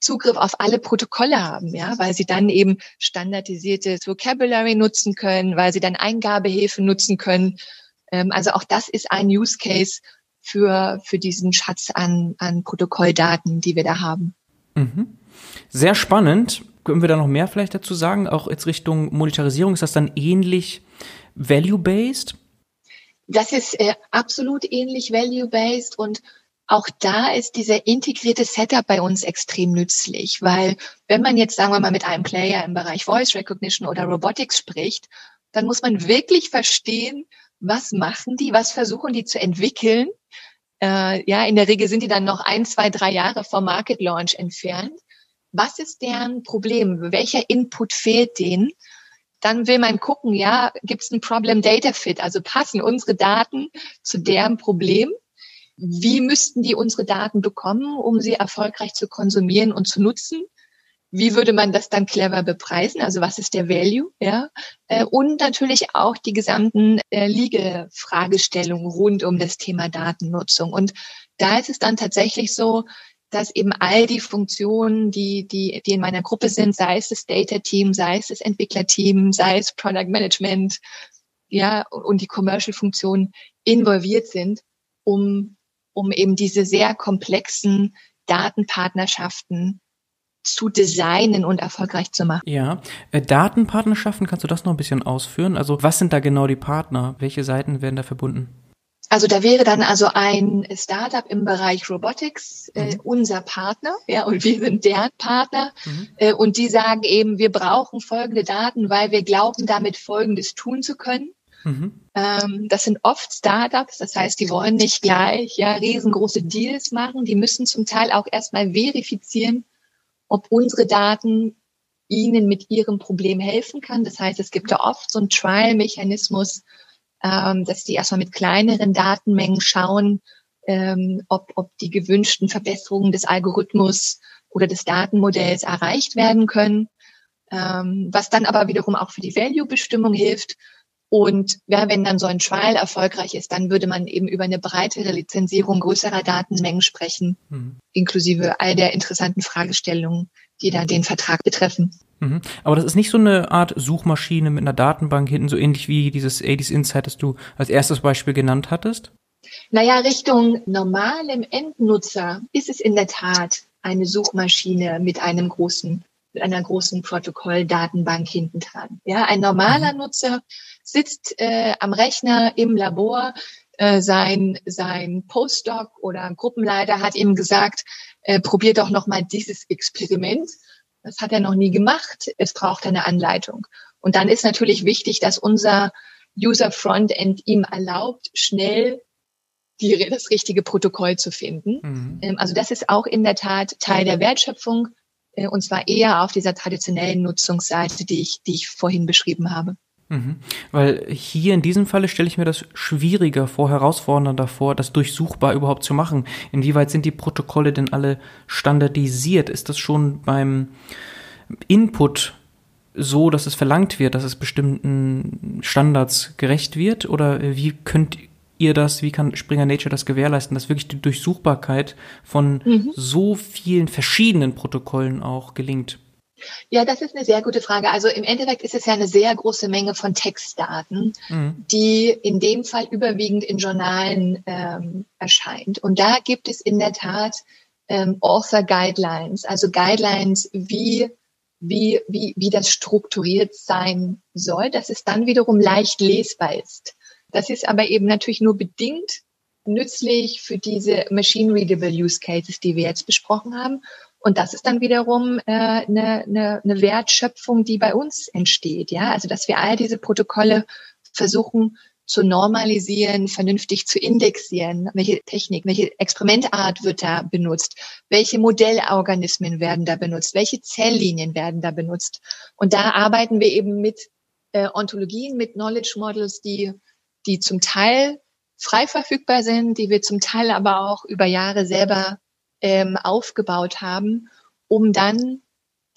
Zugriff auf alle Protokolle haben, ja, weil sie dann eben standardisiertes Vocabulary nutzen können, weil sie dann Eingabehilfen nutzen können. Ähm, also auch das ist ein Use Case für, für diesen Schatz an, an Protokolldaten, die wir da haben. Mhm. Sehr spannend. Können wir da noch mehr vielleicht dazu sagen? Auch jetzt Richtung Monetarisierung ist das dann ähnlich value-based? Das ist äh, absolut ähnlich value-based und auch da ist dieser integrierte Setup bei uns extrem nützlich, weil wenn man jetzt, sagen wir mal, mit einem Player im Bereich Voice Recognition oder Robotics spricht, dann muss man wirklich verstehen, was machen die, was versuchen die zu entwickeln. Äh, ja, in der Regel sind die dann noch ein, zwei, drei Jahre vom Market Launch entfernt. Was ist deren Problem? Welcher Input fehlt denen? Dann will man gucken, ja, gibt es ein Problem Data Fit? Also passen unsere Daten zu deren Problem? Wie müssten die unsere Daten bekommen, um sie erfolgreich zu konsumieren und zu nutzen? Wie würde man das dann clever bepreisen? Also was ist der Value? Ja, äh, und natürlich auch die gesamten äh, Liegefragestellungen rund um das Thema Datennutzung. Und da ist es dann tatsächlich so, dass eben all die Funktionen, die, die, die in meiner Gruppe sind, sei es das Data Team, sei es das Entwicklerteam, sei es Product Management, ja, und die Commercial Funktionen involviert sind, um, um eben diese sehr komplexen Datenpartnerschaften zu designen und erfolgreich zu machen. Ja, äh, Datenpartnerschaften, kannst du das noch ein bisschen ausführen? Also was sind da genau die Partner? Welche Seiten werden da verbunden? Also da wäre dann also ein Startup im Bereich Robotics äh, mhm. unser Partner, ja, und wir sind deren Partner. Mhm. Äh, und die sagen eben, wir brauchen folgende Daten, weil wir glauben, damit Folgendes tun zu können. Mhm. Ähm, das sind oft Startups, das heißt, die wollen nicht gleich ja riesengroße Deals machen. Die müssen zum Teil auch erstmal verifizieren, ob unsere Daten ihnen mit ihrem Problem helfen kann. Das heißt, es gibt da oft so einen Trial-Mechanismus, ähm, dass die erstmal mit kleineren Datenmengen schauen, ähm, ob, ob die gewünschten Verbesserungen des Algorithmus oder des Datenmodells erreicht werden können, ähm, was dann aber wiederum auch für die Value-Bestimmung hilft. Und ja, wenn dann so ein Trial erfolgreich ist, dann würde man eben über eine breitere Lizenzierung größerer Datenmengen sprechen, mhm. inklusive all der interessanten Fragestellungen, die dann den Vertrag betreffen. Mhm. Aber das ist nicht so eine Art Suchmaschine mit einer Datenbank hinten, so ähnlich wie dieses 80s Insight, das du als erstes Beispiel genannt hattest? Naja, Richtung normalem Endnutzer ist es in der Tat eine Suchmaschine mit einem großen mit einer großen Protokolldatenbank hinten dran. Ja, ein normaler mhm. Nutzer sitzt äh, am Rechner im Labor, äh, sein, sein Postdoc oder Gruppenleiter hat ihm gesagt, äh, probier doch noch mal dieses Experiment. Das hat er noch nie gemacht. Es braucht eine Anleitung. Und dann ist natürlich wichtig, dass unser User Frontend ihm erlaubt, schnell die, das richtige Protokoll zu finden. Mhm. Ähm, also das ist auch in der Tat Teil der Wertschöpfung äh, und zwar eher auf dieser traditionellen Nutzungsseite, die ich, die ich vorhin beschrieben habe. Mhm. Weil hier in diesem Falle stelle ich mir das schwieriger vor, herausfordernder vor, das durchsuchbar überhaupt zu machen. Inwieweit sind die Protokolle denn alle standardisiert? Ist das schon beim Input so, dass es verlangt wird, dass es bestimmten Standards gerecht wird? Oder wie könnt ihr das, wie kann Springer Nature das gewährleisten, dass wirklich die Durchsuchbarkeit von mhm. so vielen verschiedenen Protokollen auch gelingt? Ja, das ist eine sehr gute Frage. Also im Endeffekt ist es ja eine sehr große Menge von Textdaten, mhm. die in dem Fall überwiegend in Journalen ähm, erscheint. Und da gibt es in der Tat ähm, Author Guidelines, also Guidelines, wie wie, wie, wie das strukturiert sein soll, dass es dann wiederum leicht lesbar ist. Das ist aber eben natürlich nur bedingt nützlich für diese Machine-Readable Use Cases, die wir jetzt besprochen haben. Und das ist dann wiederum äh, eine, eine, eine Wertschöpfung, die bei uns entsteht. Ja, also dass wir all diese Protokolle versuchen zu normalisieren, vernünftig zu indexieren, welche Technik, welche Experimentart wird da benutzt, welche Modellorganismen werden da benutzt, welche Zelllinien werden da benutzt. Und da arbeiten wir eben mit äh, Ontologien, mit Knowledge Models, die, die zum Teil frei verfügbar sind, die wir zum Teil aber auch über Jahre selber ähm, aufgebaut haben, um dann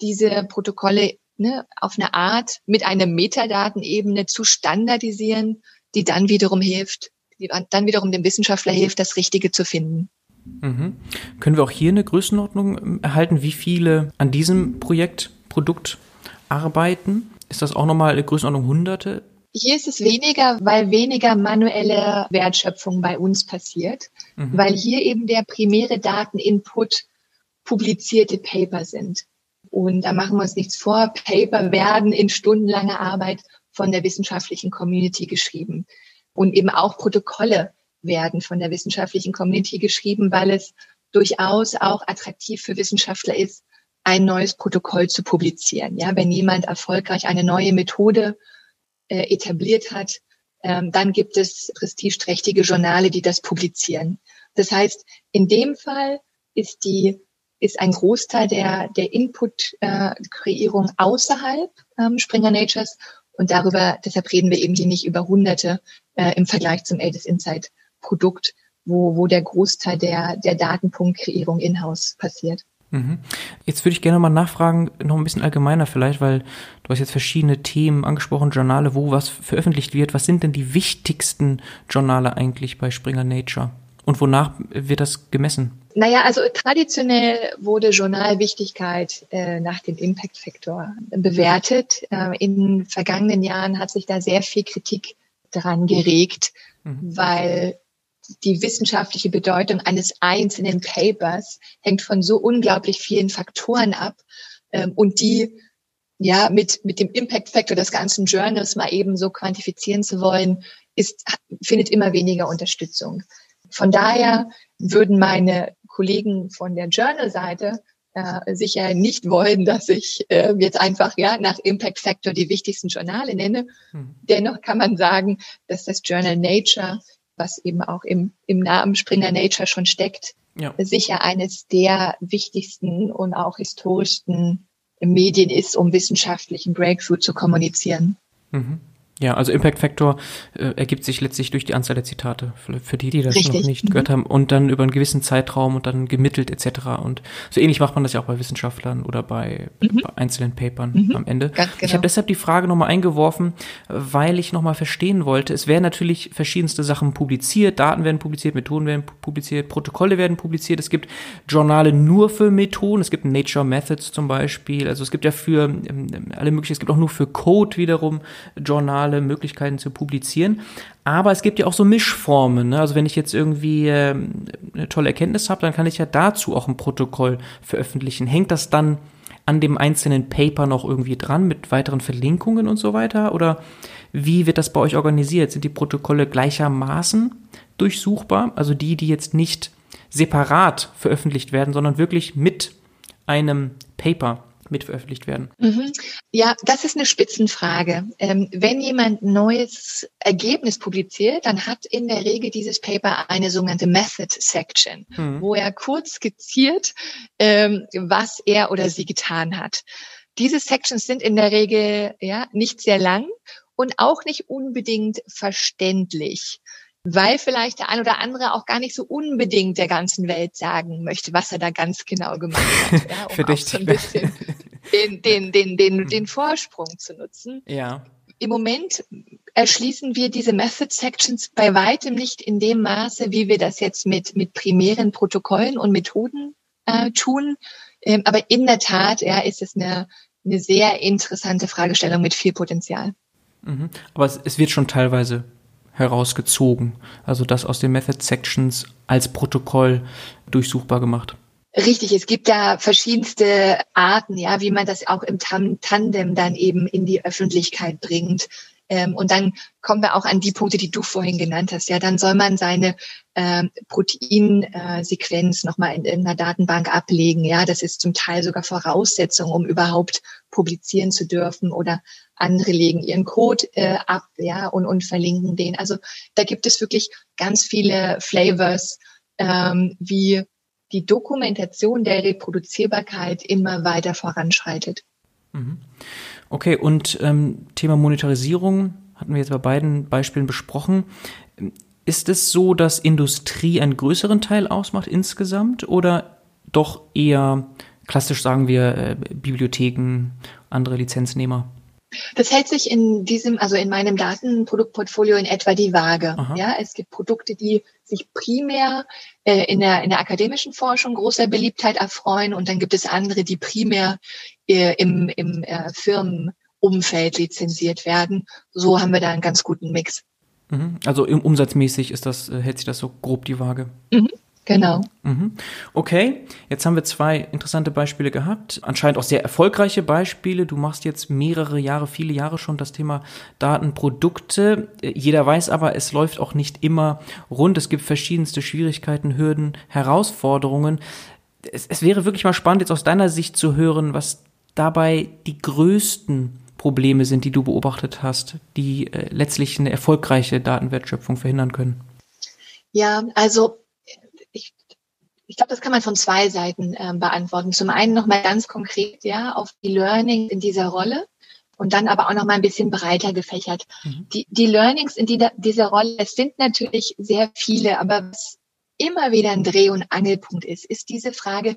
diese Protokolle ne, auf eine Art mit einer Metadatenebene zu standardisieren, die dann wiederum hilft, die dann wiederum dem Wissenschaftler hilft, das Richtige zu finden. Mhm. Können wir auch hier eine Größenordnung ähm, erhalten, wie viele an diesem Projekt, Produkt arbeiten? Ist das auch nochmal eine Größenordnung Hunderte? Hier ist es weniger, weil weniger manuelle Wertschöpfung bei uns passiert, mhm. weil hier eben der primäre Dateninput publizierte Paper sind. Und da machen wir uns nichts vor. Paper werden in stundenlanger Arbeit von der wissenschaftlichen Community geschrieben. Und eben auch Protokolle werden von der wissenschaftlichen Community geschrieben, weil es durchaus auch attraktiv für Wissenschaftler ist, ein neues Protokoll zu publizieren. Ja, wenn jemand erfolgreich eine neue Methode äh, etabliert hat, ähm, dann gibt es prestigeträchtige Journale, die das publizieren. Das heißt, in dem Fall ist die ist ein Großteil der der Input-Kreierung äh, außerhalb ähm, Springer Natures und darüber, deshalb reden wir eben hier nicht über Hunderte äh, im Vergleich zum Latest Insight Produkt, wo, wo der Großteil der, der Datenpunktkreierung in-house passiert. Mhm. Jetzt würde ich gerne mal nachfragen, noch ein bisschen allgemeiner vielleicht, weil du hast jetzt verschiedene Themen angesprochen, Journale, wo was veröffentlicht wird. Was sind denn die wichtigsten Journale eigentlich bei Springer Nature? Und wonach wird das gemessen? Naja, also traditionell wurde Journalwichtigkeit äh, nach dem Impact Factor bewertet. Äh, in vergangenen Jahren hat sich da sehr viel Kritik dran geregt, mhm. weil die wissenschaftliche Bedeutung eines einzelnen Papers hängt von so unglaublich vielen Faktoren ab ähm, und die ja mit mit dem Impact Factor des ganzen Journals mal eben so quantifizieren zu wollen, ist findet immer weniger Unterstützung. Von daher würden meine Kollegen von der Journal-Seite äh, sicher nicht wollen, dass ich äh, jetzt einfach ja nach Impact Factor die wichtigsten Journale nenne. Hm. Dennoch kann man sagen, dass das Journal Nature was eben auch im, im Namen Springer Nature schon steckt, ja. sicher eines der wichtigsten und auch historischsten Medien ist, um wissenschaftlichen Breakthrough zu kommunizieren. Mhm. Ja, also Impact Factor äh, ergibt sich letztlich durch die Anzahl der Zitate, für, für die, die das Richtig. noch nicht mhm. gehört haben, und dann über einen gewissen Zeitraum und dann gemittelt etc. Und so ähnlich macht man das ja auch bei Wissenschaftlern oder bei, mhm. bei einzelnen Papern mhm. am Ende. Genau. Ich habe deshalb die Frage nochmal eingeworfen, weil ich nochmal verstehen wollte, es werden natürlich verschiedenste Sachen publiziert, Daten werden publiziert, Methoden werden publiziert, Protokolle werden publiziert, es gibt Journale nur für Methoden, es gibt Nature Methods zum Beispiel, also es gibt ja für ähm, alle möglichen, es gibt auch nur für Code wiederum Journale, digitale Möglichkeiten zu publizieren. Aber es gibt ja auch so Mischformen. Ne? Also wenn ich jetzt irgendwie äh, eine tolle Erkenntnis habe, dann kann ich ja dazu auch ein Protokoll veröffentlichen. Hängt das dann an dem einzelnen Paper noch irgendwie dran mit weiteren Verlinkungen und so weiter? Oder wie wird das bei euch organisiert? Sind die Protokolle gleichermaßen durchsuchbar? Also die, die jetzt nicht separat veröffentlicht werden, sondern wirklich mit einem Paper mit veröffentlicht werden? Mhm. Ja, das ist eine Spitzenfrage. Ähm, wenn jemand ein neues Ergebnis publiziert, dann hat in der Regel dieses Paper eine sogenannte Method Section, mhm. wo er kurz skizziert, ähm, was er oder sie getan hat. Diese Sections sind in der Regel ja nicht sehr lang und auch nicht unbedingt verständlich weil vielleicht der ein oder andere auch gar nicht so unbedingt der ganzen Welt sagen möchte, was er da ganz genau gemacht hat. Ja, um auch so ein bisschen den, den, den, den, den Vorsprung zu nutzen. Ja. Im Moment erschließen wir diese Method Sections bei weitem nicht in dem Maße, wie wir das jetzt mit, mit primären Protokollen und Methoden äh, tun. Ähm, aber in der Tat ja, ist es eine, eine sehr interessante Fragestellung mit viel Potenzial. Mhm. Aber es, es wird schon teilweise herausgezogen. Also das aus den Method Sections als Protokoll durchsuchbar gemacht. Richtig, es gibt da verschiedenste Arten, ja, wie man das auch im Tandem dann eben in die Öffentlichkeit bringt. Ähm, und dann kommen wir auch an die Punkte, die du vorhin genannt hast. Ja, dann soll man seine ähm, Proteinsequenz nochmal in irgendeiner Datenbank ablegen. Ja, das ist zum Teil sogar Voraussetzung, um überhaupt publizieren zu dürfen oder andere legen ihren Code äh, ab, ja, und, und verlinken den. Also da gibt es wirklich ganz viele Flavors, ähm, wie die Dokumentation der Reproduzierbarkeit immer weiter voranschreitet. Mhm. Okay, und ähm, Thema Monetarisierung hatten wir jetzt bei beiden Beispielen besprochen. Ist es so, dass Industrie einen größeren Teil ausmacht insgesamt oder doch eher klassisch sagen wir äh, Bibliotheken, andere Lizenznehmer? Das hält sich in diesem, also in meinem Datenproduktportfolio in etwa die Waage. Aha. Ja, es gibt Produkte, die sich primär in, der, in der akademischen Forschung großer Beliebtheit erfreuen und dann gibt es andere, die primär äh, im, im äh, Firmenumfeld lizenziert werden. So haben wir da einen ganz guten Mix. Mhm. Also im umsatzmäßig ist das, äh, hält sich das so grob die Waage. Mhm. Genau. Mhm. Okay, jetzt haben wir zwei interessante Beispiele gehabt. Anscheinend auch sehr erfolgreiche Beispiele. Du machst jetzt mehrere Jahre, viele Jahre schon das Thema Datenprodukte. Jeder weiß aber, es läuft auch nicht immer rund. Es gibt verschiedenste Schwierigkeiten, Hürden, Herausforderungen. Es, es wäre wirklich mal spannend, jetzt aus deiner Sicht zu hören, was dabei die größten Probleme sind, die du beobachtet hast, die äh, letztlich eine erfolgreiche Datenwertschöpfung verhindern können. Ja, also ich glaube, das kann man von zwei Seiten äh, beantworten. Zum einen nochmal ganz konkret, ja, auf die Learnings in dieser Rolle und dann aber auch nochmal ein bisschen breiter gefächert. Mhm. Die, die Learnings in die, dieser Rolle, es sind natürlich sehr viele, aber was immer wieder ein Dreh- und Angelpunkt ist, ist diese Frage,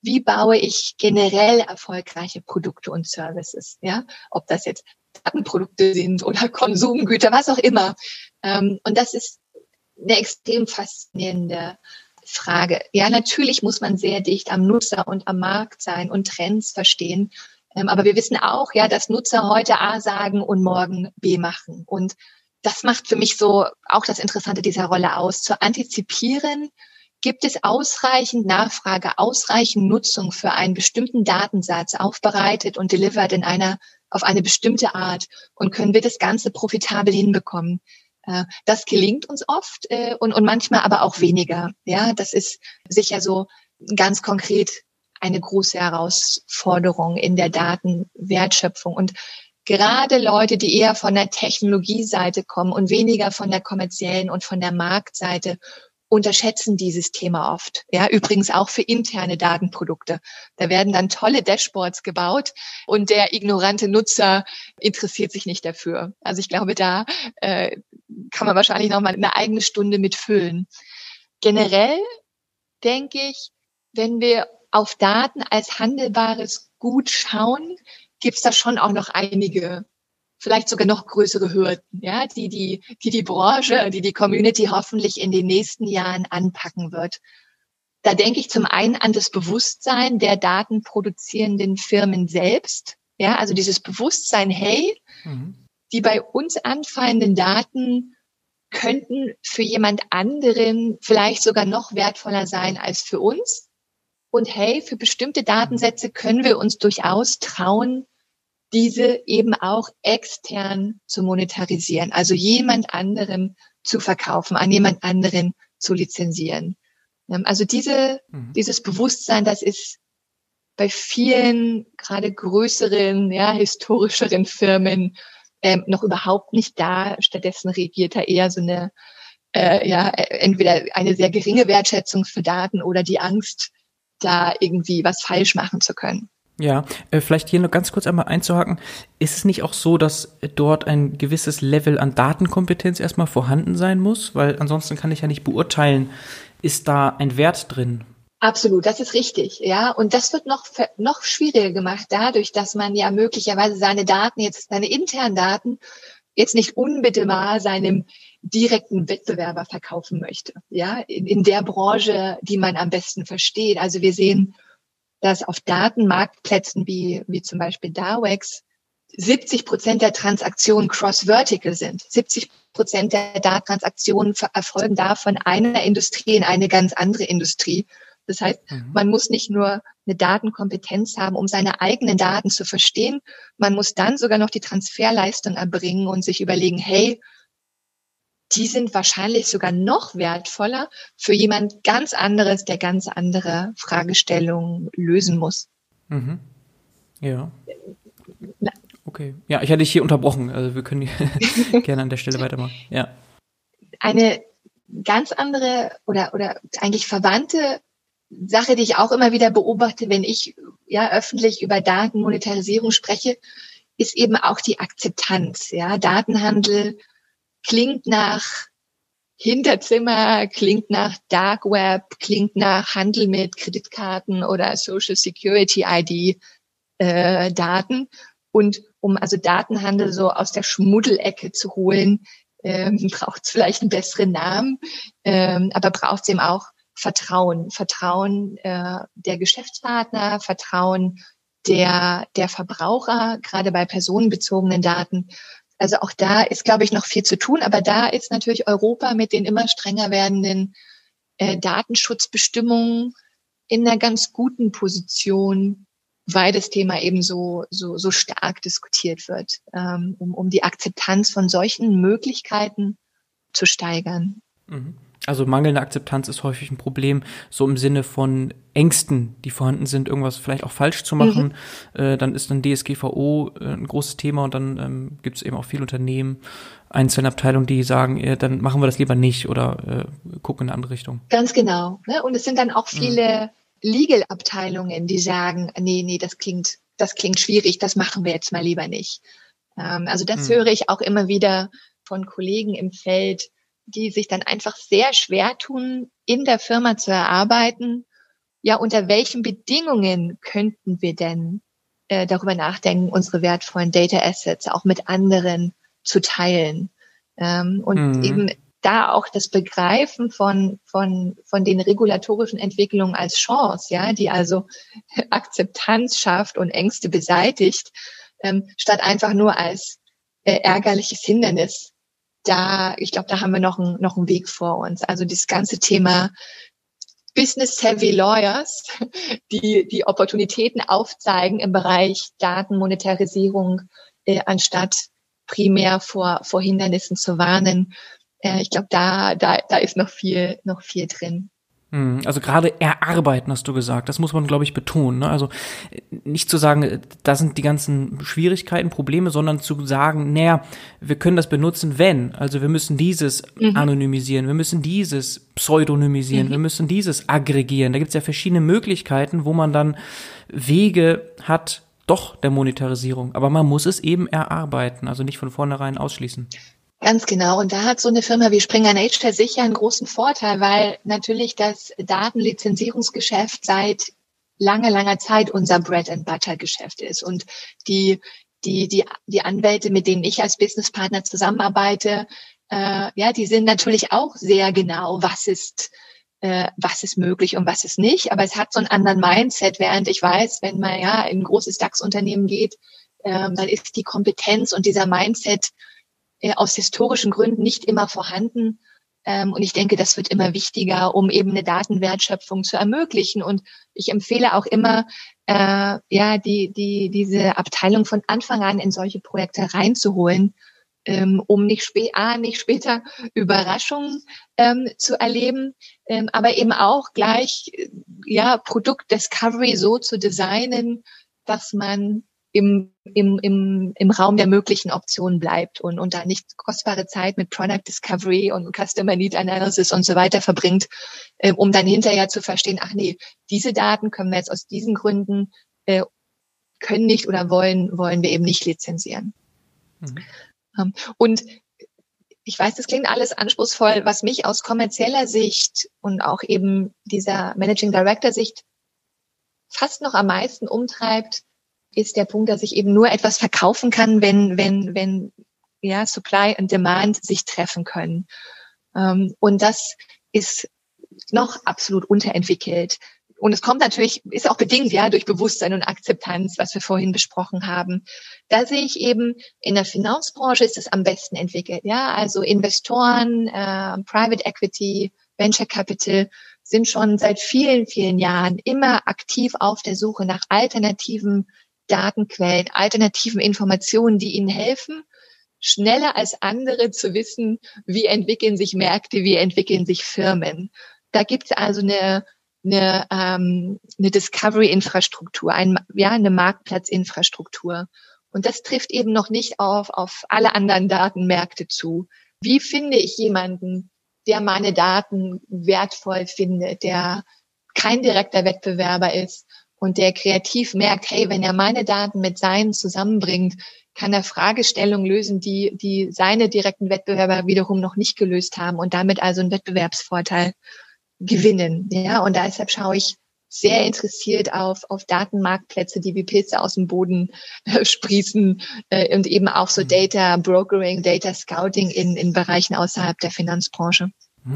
wie baue ich generell erfolgreiche Produkte und Services, ja, ob das jetzt Datenprodukte sind oder Konsumgüter, was auch immer. Ähm, und das ist eine extrem faszinierende Frage. Ja, natürlich muss man sehr dicht am Nutzer und am Markt sein und Trends verstehen. Ähm, aber wir wissen auch, ja, dass Nutzer heute A sagen und morgen B machen. Und das macht für mich so auch das Interessante dieser Rolle aus. Zu antizipieren, gibt es ausreichend Nachfrage, ausreichend Nutzung für einen bestimmten Datensatz aufbereitet und delivered in einer, auf eine bestimmte Art? Und können wir das Ganze profitabel hinbekommen? Äh, das gelingt uns oft äh, und, und manchmal aber auch weniger. Ja, das ist sicher so ganz konkret eine große Herausforderung in der Datenwertschöpfung. Und gerade Leute, die eher von der Technologieseite kommen und weniger von der kommerziellen und von der Marktseite unterschätzen dieses Thema oft. Ja, übrigens auch für interne Datenprodukte. Da werden dann tolle Dashboards gebaut und der ignorante Nutzer interessiert sich nicht dafür. Also ich glaube, da äh, kann man wahrscheinlich noch mal eine eigene Stunde mitfüllen. Generell denke ich, wenn wir auf Daten als handelbares Gut schauen, gibt es da schon auch noch einige vielleicht sogar noch größere Hürden, ja, die die, die die Branche, die die Community hoffentlich in den nächsten Jahren anpacken wird. Da denke ich zum einen an das Bewusstsein der datenproduzierenden Firmen selbst. Ja, also dieses Bewusstsein, hey, mhm. die bei uns anfallenden Daten könnten für jemand anderen vielleicht sogar noch wertvoller sein als für uns. Und hey, für bestimmte Datensätze können wir uns durchaus trauen, diese eben auch extern zu monetarisieren, also jemand anderem zu verkaufen, an jemand anderen zu lizenzieren. Ähm, also diese, mhm. dieses Bewusstsein, das ist bei vielen gerade größeren, ja, historischeren Firmen ähm, noch überhaupt nicht da. Stattdessen regiert da eher so eine, äh, ja, entweder eine sehr geringe Wertschätzung für Daten oder die Angst, da irgendwie was falsch machen zu können. Ja, äh, vielleicht hier nur ganz kurz einmal einzuhaken. Ist es nicht auch so, dass dort ein gewisses Level an Datenkompetenz erstmal vorhanden sein muss? Weil ansonsten kann ich ja nicht beurteilen, ist da ein Wert drin? Absolut, das ist richtig, ja. Und das wird noch, noch schwieriger gemacht dadurch, dass man ja möglicherweise seine Daten jetzt, seine internen Daten jetzt nicht unmittelbar seinem direkten Wettbewerber verkaufen möchte, ja, in, in der Branche, die man am besten versteht. Also wir sehen, dass auf Datenmarktplätzen wie, wie zum Beispiel Dawex 70 Prozent der Transaktionen cross-vertical sind. 70 Prozent der Datentransaktionen erfolgen da von einer Industrie in eine ganz andere Industrie. Das heißt, mhm. man muss nicht nur eine Datenkompetenz haben, um seine eigenen Daten zu verstehen, man muss dann sogar noch die Transferleistung erbringen und sich überlegen, hey, die sind wahrscheinlich sogar noch wertvoller für jemand ganz anderes, der ganz andere Fragestellungen lösen muss. Mhm. Ja. Okay. Ja, ich hatte dich hier unterbrochen. Also wir können gerne an der Stelle weitermachen. Ja. Eine ganz andere oder, oder eigentlich verwandte Sache, die ich auch immer wieder beobachte, wenn ich ja öffentlich über Datenmonetarisierung spreche, ist eben auch die Akzeptanz. Ja, Datenhandel klingt nach Hinterzimmer, klingt nach Dark Web, klingt nach Handel mit Kreditkarten oder Social Security ID äh, Daten. Und um also Datenhandel so aus der Schmuddelecke zu holen, ähm, braucht es vielleicht einen besseren Namen, ähm, aber braucht es eben auch Vertrauen. Vertrauen äh, der Geschäftspartner, Vertrauen der, der Verbraucher, gerade bei personenbezogenen Daten. Also auch da ist, glaube ich, noch viel zu tun, aber da ist natürlich Europa mit den immer strenger werdenden äh, Datenschutzbestimmungen in einer ganz guten Position, weil das Thema eben so, so, so stark diskutiert wird, ähm, um, um die Akzeptanz von solchen Möglichkeiten zu steigern. Mhm. Also mangelnde Akzeptanz ist häufig ein Problem, so im Sinne von Ängsten, die vorhanden sind, irgendwas vielleicht auch falsch zu machen. Mhm. Äh, dann ist dann DSGVO äh, ein großes Thema und dann ähm, gibt es eben auch viele Unternehmen, einzelne Abteilungen, die sagen, äh, dann machen wir das lieber nicht oder äh, gucken in eine andere Richtung. Ganz genau. Ne? Und es sind dann auch viele mhm. Legal-Abteilungen, die sagen, nee, nee, das klingt, das klingt schwierig, das machen wir jetzt mal lieber nicht. Ähm, also das mhm. höre ich auch immer wieder von Kollegen im Feld, die sich dann einfach sehr schwer tun, in der Firma zu erarbeiten, ja, unter welchen Bedingungen könnten wir denn äh, darüber nachdenken, unsere wertvollen Data Assets auch mit anderen zu teilen. Ähm, und mhm. eben da auch das Begreifen von, von, von den regulatorischen Entwicklungen als Chance, ja, die also Akzeptanz schafft und Ängste beseitigt, ähm, statt einfach nur als äh, ärgerliches Hindernis. Da, ich glaube, da haben wir noch, ein, noch einen Weg vor uns. Also das ganze Thema Business-Savvy Lawyers, die die Opportunitäten aufzeigen im Bereich Datenmonetarisierung, äh, anstatt primär vor, vor Hindernissen zu warnen äh, ich glaube, da, da, da ist noch viel, noch viel drin. Hm, also gerade erarbeiten, hast du gesagt. Das muss man, glaube ich, betonen. Ne? Also äh, nicht zu sagen, äh, da sind die ganzen Schwierigkeiten, Probleme, sondern zu sagen, naja, wir können das benutzen, wenn. Also wir müssen dieses mhm. anonymisieren, wir müssen dieses pseudonymisieren, mhm. wir müssen dieses aggregieren. Da gibt es ja verschiedene Möglichkeiten, wo man dann Wege hat, doch der Monetarisierung. Aber man muss es eben erarbeiten, also nicht von vornherein ausschließen. Ganz genau. Und da hat so eine Firma wie Springer Nature sicher einen großen Vorteil, weil natürlich das Datenlizenzierungsgeschäft seit langer, langer Zeit unser Bread and Butter Geschäft ist. Und die, die, die, die Anwälte, mit denen ich als Businesspartner zusammenarbeite, äh, ja, die sind natürlich auch sehr genau, was ist, äh, was ist möglich und was ist nicht. Aber es hat so einen anderen Mindset, während ich weiß, wenn man ja in ein großes DAX-Unternehmen geht, äh, dann ist die Kompetenz und dieser Mindset aus historischen Gründen nicht immer vorhanden, Ähm, und ich denke, das wird immer wichtiger, um eben eine Datenwertschöpfung zu ermöglichen. Und ich empfehle auch immer, äh, ja, die, die, diese Abteilung von Anfang an in solche Projekte reinzuholen, ähm, um nicht, spä A, nicht später Überraschungen ähm, zu erleben, ähm, aber eben auch gleich ja Produkt Discovery so zu designen, dass man im, im, im, im Raum der möglichen Optionen bleibt und, und da nicht kostbare Zeit mit Product Discovery und Customer Need Analysis und so weiter verbringt, äh, um dann hinterher zu verstehen, ach nee, diese Daten können wir jetzt aus diesen Gründen äh, können nicht oder wollen, wollen wir eben nicht lizenzieren. Mhm. Ähm, und ich weiß, das klingt alles anspruchsvoll, was mich aus kommerzieller Sicht und auch eben dieser Managing Director Sicht fast noch am meisten umtreibt, ist der Punkt, dass ich eben nur etwas verkaufen kann, wenn, wenn, wenn ja, Supply und Demand sich treffen können. Ähm, und das ist noch absolut unterentwickelt. Und es kommt natürlich, ist auch bedingt, ja, durch Bewusstsein und Akzeptanz, was wir vorhin besprochen haben. Da sehe ich eben, in der Finanzbranche ist es am besten entwickelt, ja. Also Investoren, äh, Private Equity, Venture Capital sind schon seit vielen, vielen Jahren immer aktiv auf der Suche nach alternativen Datenquellen, alternativen Informationen, die ihnen helfen, schneller als andere zu wissen, wie entwickeln sich Märkte, wie entwickeln sich Firmen. Da gibt es also eine, eine, ähm, eine Discovery-Infrastruktur, ein, ja, eine Marktplatzinfrastruktur. Und das trifft eben noch nicht auf, auf alle anderen Datenmärkte zu. Wie finde ich jemanden, der meine Daten wertvoll findet, der kein direkter Wettbewerber ist und der kreativ merkt, hey, wenn er meine Daten mit seinen zusammenbringt, kann er Fragestellungen lösen, die, die seine direkten Wettbewerber wiederum noch nicht gelöst haben und damit also einen Wettbewerbsvorteil gewinnen. Ja, und deshalb schaue ich sehr interessiert auf, auf Datenmarktplätze, die wie Pilze aus dem Boden äh, sprießen äh, und eben auch so mhm. Data Brokering, Data Scouting in, in Bereichen außerhalb der Finanzbranche.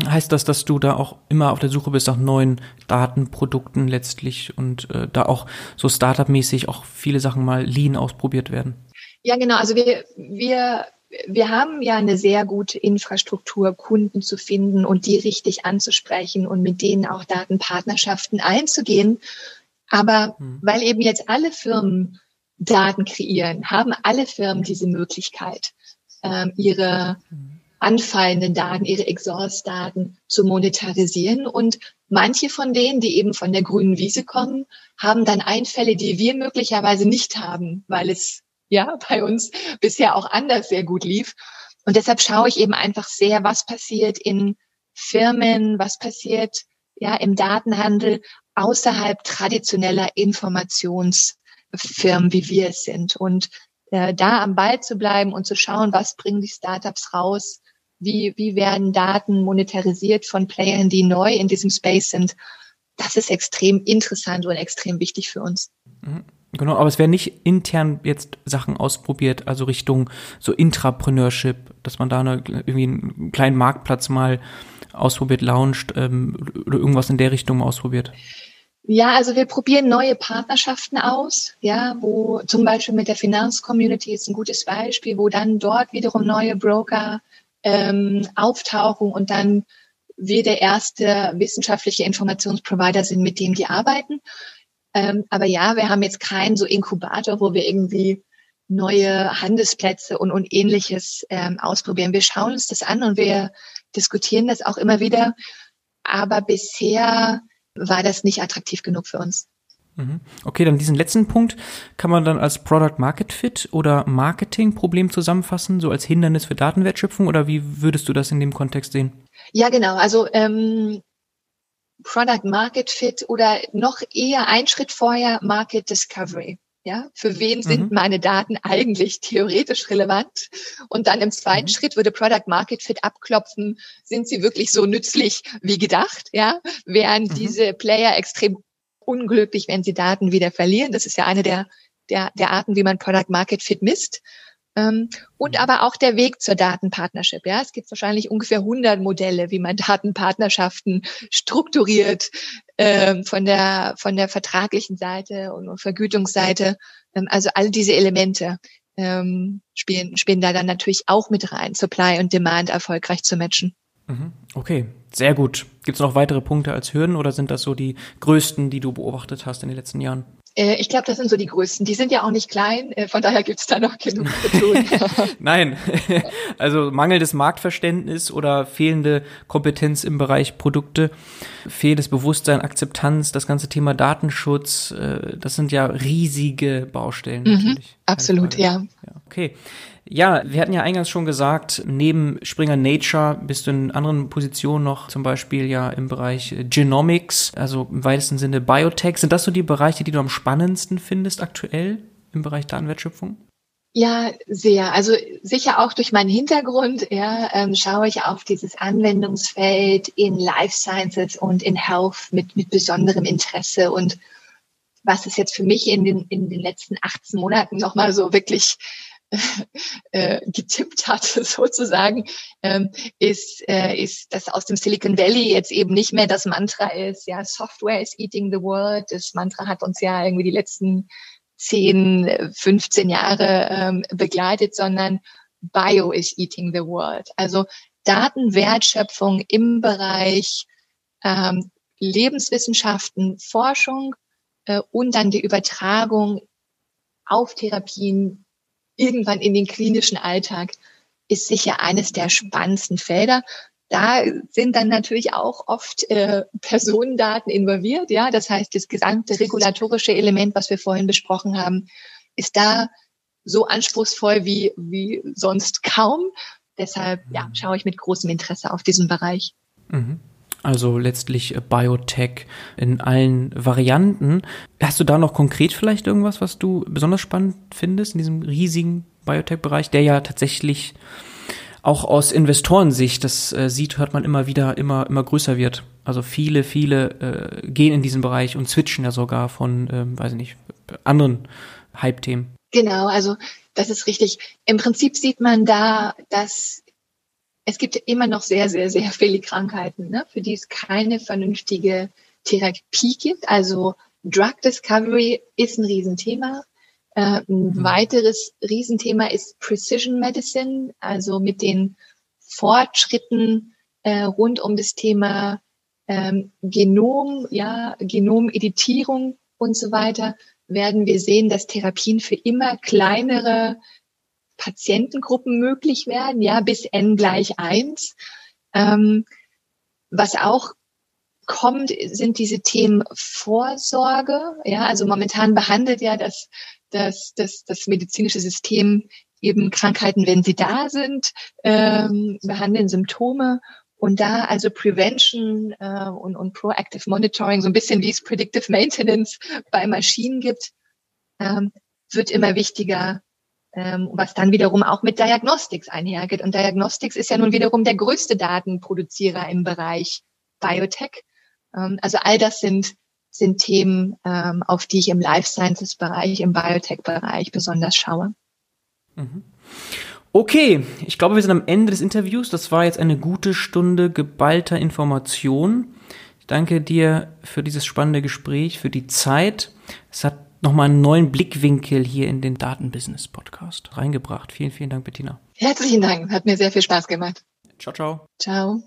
Heißt das, dass du da auch immer auf der Suche bist nach neuen Datenprodukten letztlich und äh, da auch so Startup-mäßig auch viele Sachen mal lean ausprobiert werden? Ja, genau. Also wir, wir, wir haben ja eine sehr gute Infrastruktur, Kunden zu finden und die richtig anzusprechen und mit denen auch Datenpartnerschaften einzugehen. Aber hm. weil eben jetzt alle Firmen Daten kreieren, haben alle Firmen diese Möglichkeit, ähm, ihre hm anfallenden Daten, ihre Exhaust-Daten zu monetarisieren. Und manche von denen, die eben von der grünen Wiese kommen, haben dann Einfälle, die wir möglicherweise nicht haben, weil es ja bei uns bisher auch anders sehr gut lief. Und deshalb schaue ich eben einfach sehr, was passiert in Firmen, was passiert ja im Datenhandel außerhalb traditioneller Informationsfirmen, wie wir es sind. Und äh, da am Ball zu bleiben und zu schauen, was bringen die Startups raus, wie, wie werden Daten monetarisiert von Playern, die neu in diesem Space sind. Das ist extrem interessant und extrem wichtig für uns. Mhm. Genau, aber es werden nicht intern jetzt Sachen ausprobiert, also Richtung so Intrapreneurship, dass man da eine, irgendwie einen kleinen Marktplatz mal ausprobiert, launcht ähm, oder irgendwas in der Richtung mal ausprobiert. Ja, also wir probieren neue Partnerschaften aus, ja, wo zum Beispiel mit der Finanzcommunity ist ein gutes Beispiel, wo dann dort wiederum neue Broker ähm, auftauchen und dann wir der erste wissenschaftliche Informationsprovider sind, mit dem die arbeiten. Ähm, aber ja, wir haben jetzt keinen so Inkubator, wo wir irgendwie neue Handelsplätze und, und ähnliches ähm, ausprobieren. Wir schauen uns das an und wir diskutieren das auch immer wieder. Aber bisher war das nicht attraktiv genug für uns. Mhm. Okay, dann diesen letzten Punkt kann man dann als Product Market Fit oder Marketing Problem zusammenfassen, so als Hindernis für Datenwertschöpfung oder wie würdest du das in dem Kontext sehen? Ja, genau. Also ähm, Product Market Fit oder noch eher ein Schritt vorher Market Discovery. Ja, für wen sind mhm. meine Daten eigentlich theoretisch relevant? Und dann im zweiten mhm. Schritt würde Product Market Fit abklopfen, sind sie wirklich so nützlich wie gedacht? Ja, wären mhm. diese Player extrem unglücklich, wenn sie Daten wieder verlieren. Das ist ja eine der, der, der Arten, wie man Product Market Fit misst. Ähm, und mhm. aber auch der Weg zur Datenpartnership. Ja, es gibt wahrscheinlich ungefähr 100 Modelle, wie man Datenpartnerschaften strukturiert ähm, von der von der vertraglichen Seite und Vergütungsseite. Ähm, also all diese Elemente ähm, spielen spielen da dann natürlich auch mit rein, Supply und Demand erfolgreich zu matchen. Mhm. Okay, sehr gut. Gibt es noch weitere Punkte als Hürden oder sind das so die größten, die du beobachtet hast in den letzten Jahren? Äh, ich glaube, das sind so die größten. Die sind ja auch nicht klein, äh, von daher gibt es da noch genug zu tun. Nein, also mangelndes Marktverständnis oder fehlende Kompetenz im Bereich Produkte, fehlendes Bewusstsein, Akzeptanz, das ganze Thema Datenschutz, äh, das sind ja riesige Baustellen mhm, natürlich. Absolut, ja. ja. Okay. Ja, wir hatten ja eingangs schon gesagt, neben Springer Nature bist du in anderen Positionen noch zum Beispiel ja im Bereich Genomics, also im weitesten Sinne Biotech. Sind das so die Bereiche, die du am spannendsten findest aktuell im Bereich Datenwertschöpfung? Ja, sehr. Also sicher auch durch meinen Hintergrund ja, ähm, schaue ich auf dieses Anwendungsfeld in Life Sciences und in Health mit, mit besonderem Interesse. Und was es jetzt für mich in den, in den letzten 18 Monaten nochmal so wirklich äh, getippt hat, sozusagen, ähm, ist, äh, ist, dass aus dem Silicon Valley jetzt eben nicht mehr das Mantra ist, ja, Software is eating the world. Das Mantra hat uns ja irgendwie die letzten 10, 15 Jahre ähm, begleitet, sondern Bio is eating the world. Also Datenwertschöpfung im Bereich ähm, Lebenswissenschaften, Forschung äh, und dann die Übertragung auf Therapien irgendwann in den klinischen Alltag ist sicher eines der spannendsten Felder. Da sind dann natürlich auch oft äh, Personendaten involviert. Ja, das heißt, das gesamte regulatorische Element, was wir vorhin besprochen haben, ist da so anspruchsvoll wie, wie sonst kaum. Deshalb ja, mhm. schaue ich mit großem Interesse auf diesen Bereich. Mhm. Also letztlich äh, Biotech in allen Varianten. Hast du da noch konkret vielleicht irgendwas, was du besonders spannend findest in diesem riesigen Biotech-Bereich, der ja tatsächlich auch aus Investorensicht, das äh, sieht, hört man immer wieder, immer, immer größer wird. Also viele, viele äh, gehen in diesen Bereich und switchen ja sogar von, ähm, weiß ich nicht, anderen Hype-Themen. Genau, also das ist richtig. Im Prinzip sieht man da, dass es gibt immer noch sehr, sehr, sehr viele Krankheiten, ne, für die es keine vernünftige Therapie gibt. Also Drug Discovery ist ein Riesenthema. Äh, ein mhm. weiteres Riesenthema ist Precision Medicine, also mit den Fortschritten äh, rund um das Thema ähm, Genom, ja, Genomeditierung und so weiter, werden wir sehen, dass Therapien für immer kleinere Patientengruppen möglich werden, ja, bis n gleich eins. Ähm, was auch kommt, sind diese Themen Vorsorge. Ja, also momentan behandelt ja das, das, das, das medizinische System eben Krankheiten, wenn sie da sind, ähm, behandeln Symptome und da also Prevention äh, und, und Proactive Monitoring, so ein bisschen wie es Predictive Maintenance bei Maschinen gibt, ähm, wird immer wichtiger ähm, was dann wiederum auch mit Diagnostics einhergeht. Und Diagnostics ist ja nun wiederum der größte Datenproduzierer im Bereich Biotech. Ähm, also all das sind, sind Themen, ähm, auf die ich im Life Sciences Bereich, im Biotech Bereich besonders schaue. Mhm. Okay, ich glaube, wir sind am Ende des Interviews. Das war jetzt eine gute Stunde geballter Information. Ich danke dir für dieses spannende Gespräch, für die Zeit. Es hat nochmal einen neuen Blickwinkel hier in den Datenbusiness-Podcast reingebracht. Vielen, vielen Dank, Bettina. Herzlichen Dank. Hat mir sehr viel Spaß gemacht. Ciao, ciao. Ciao.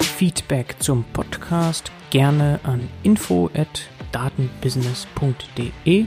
Feedback zum Podcast gerne an info at datenbusiness.de.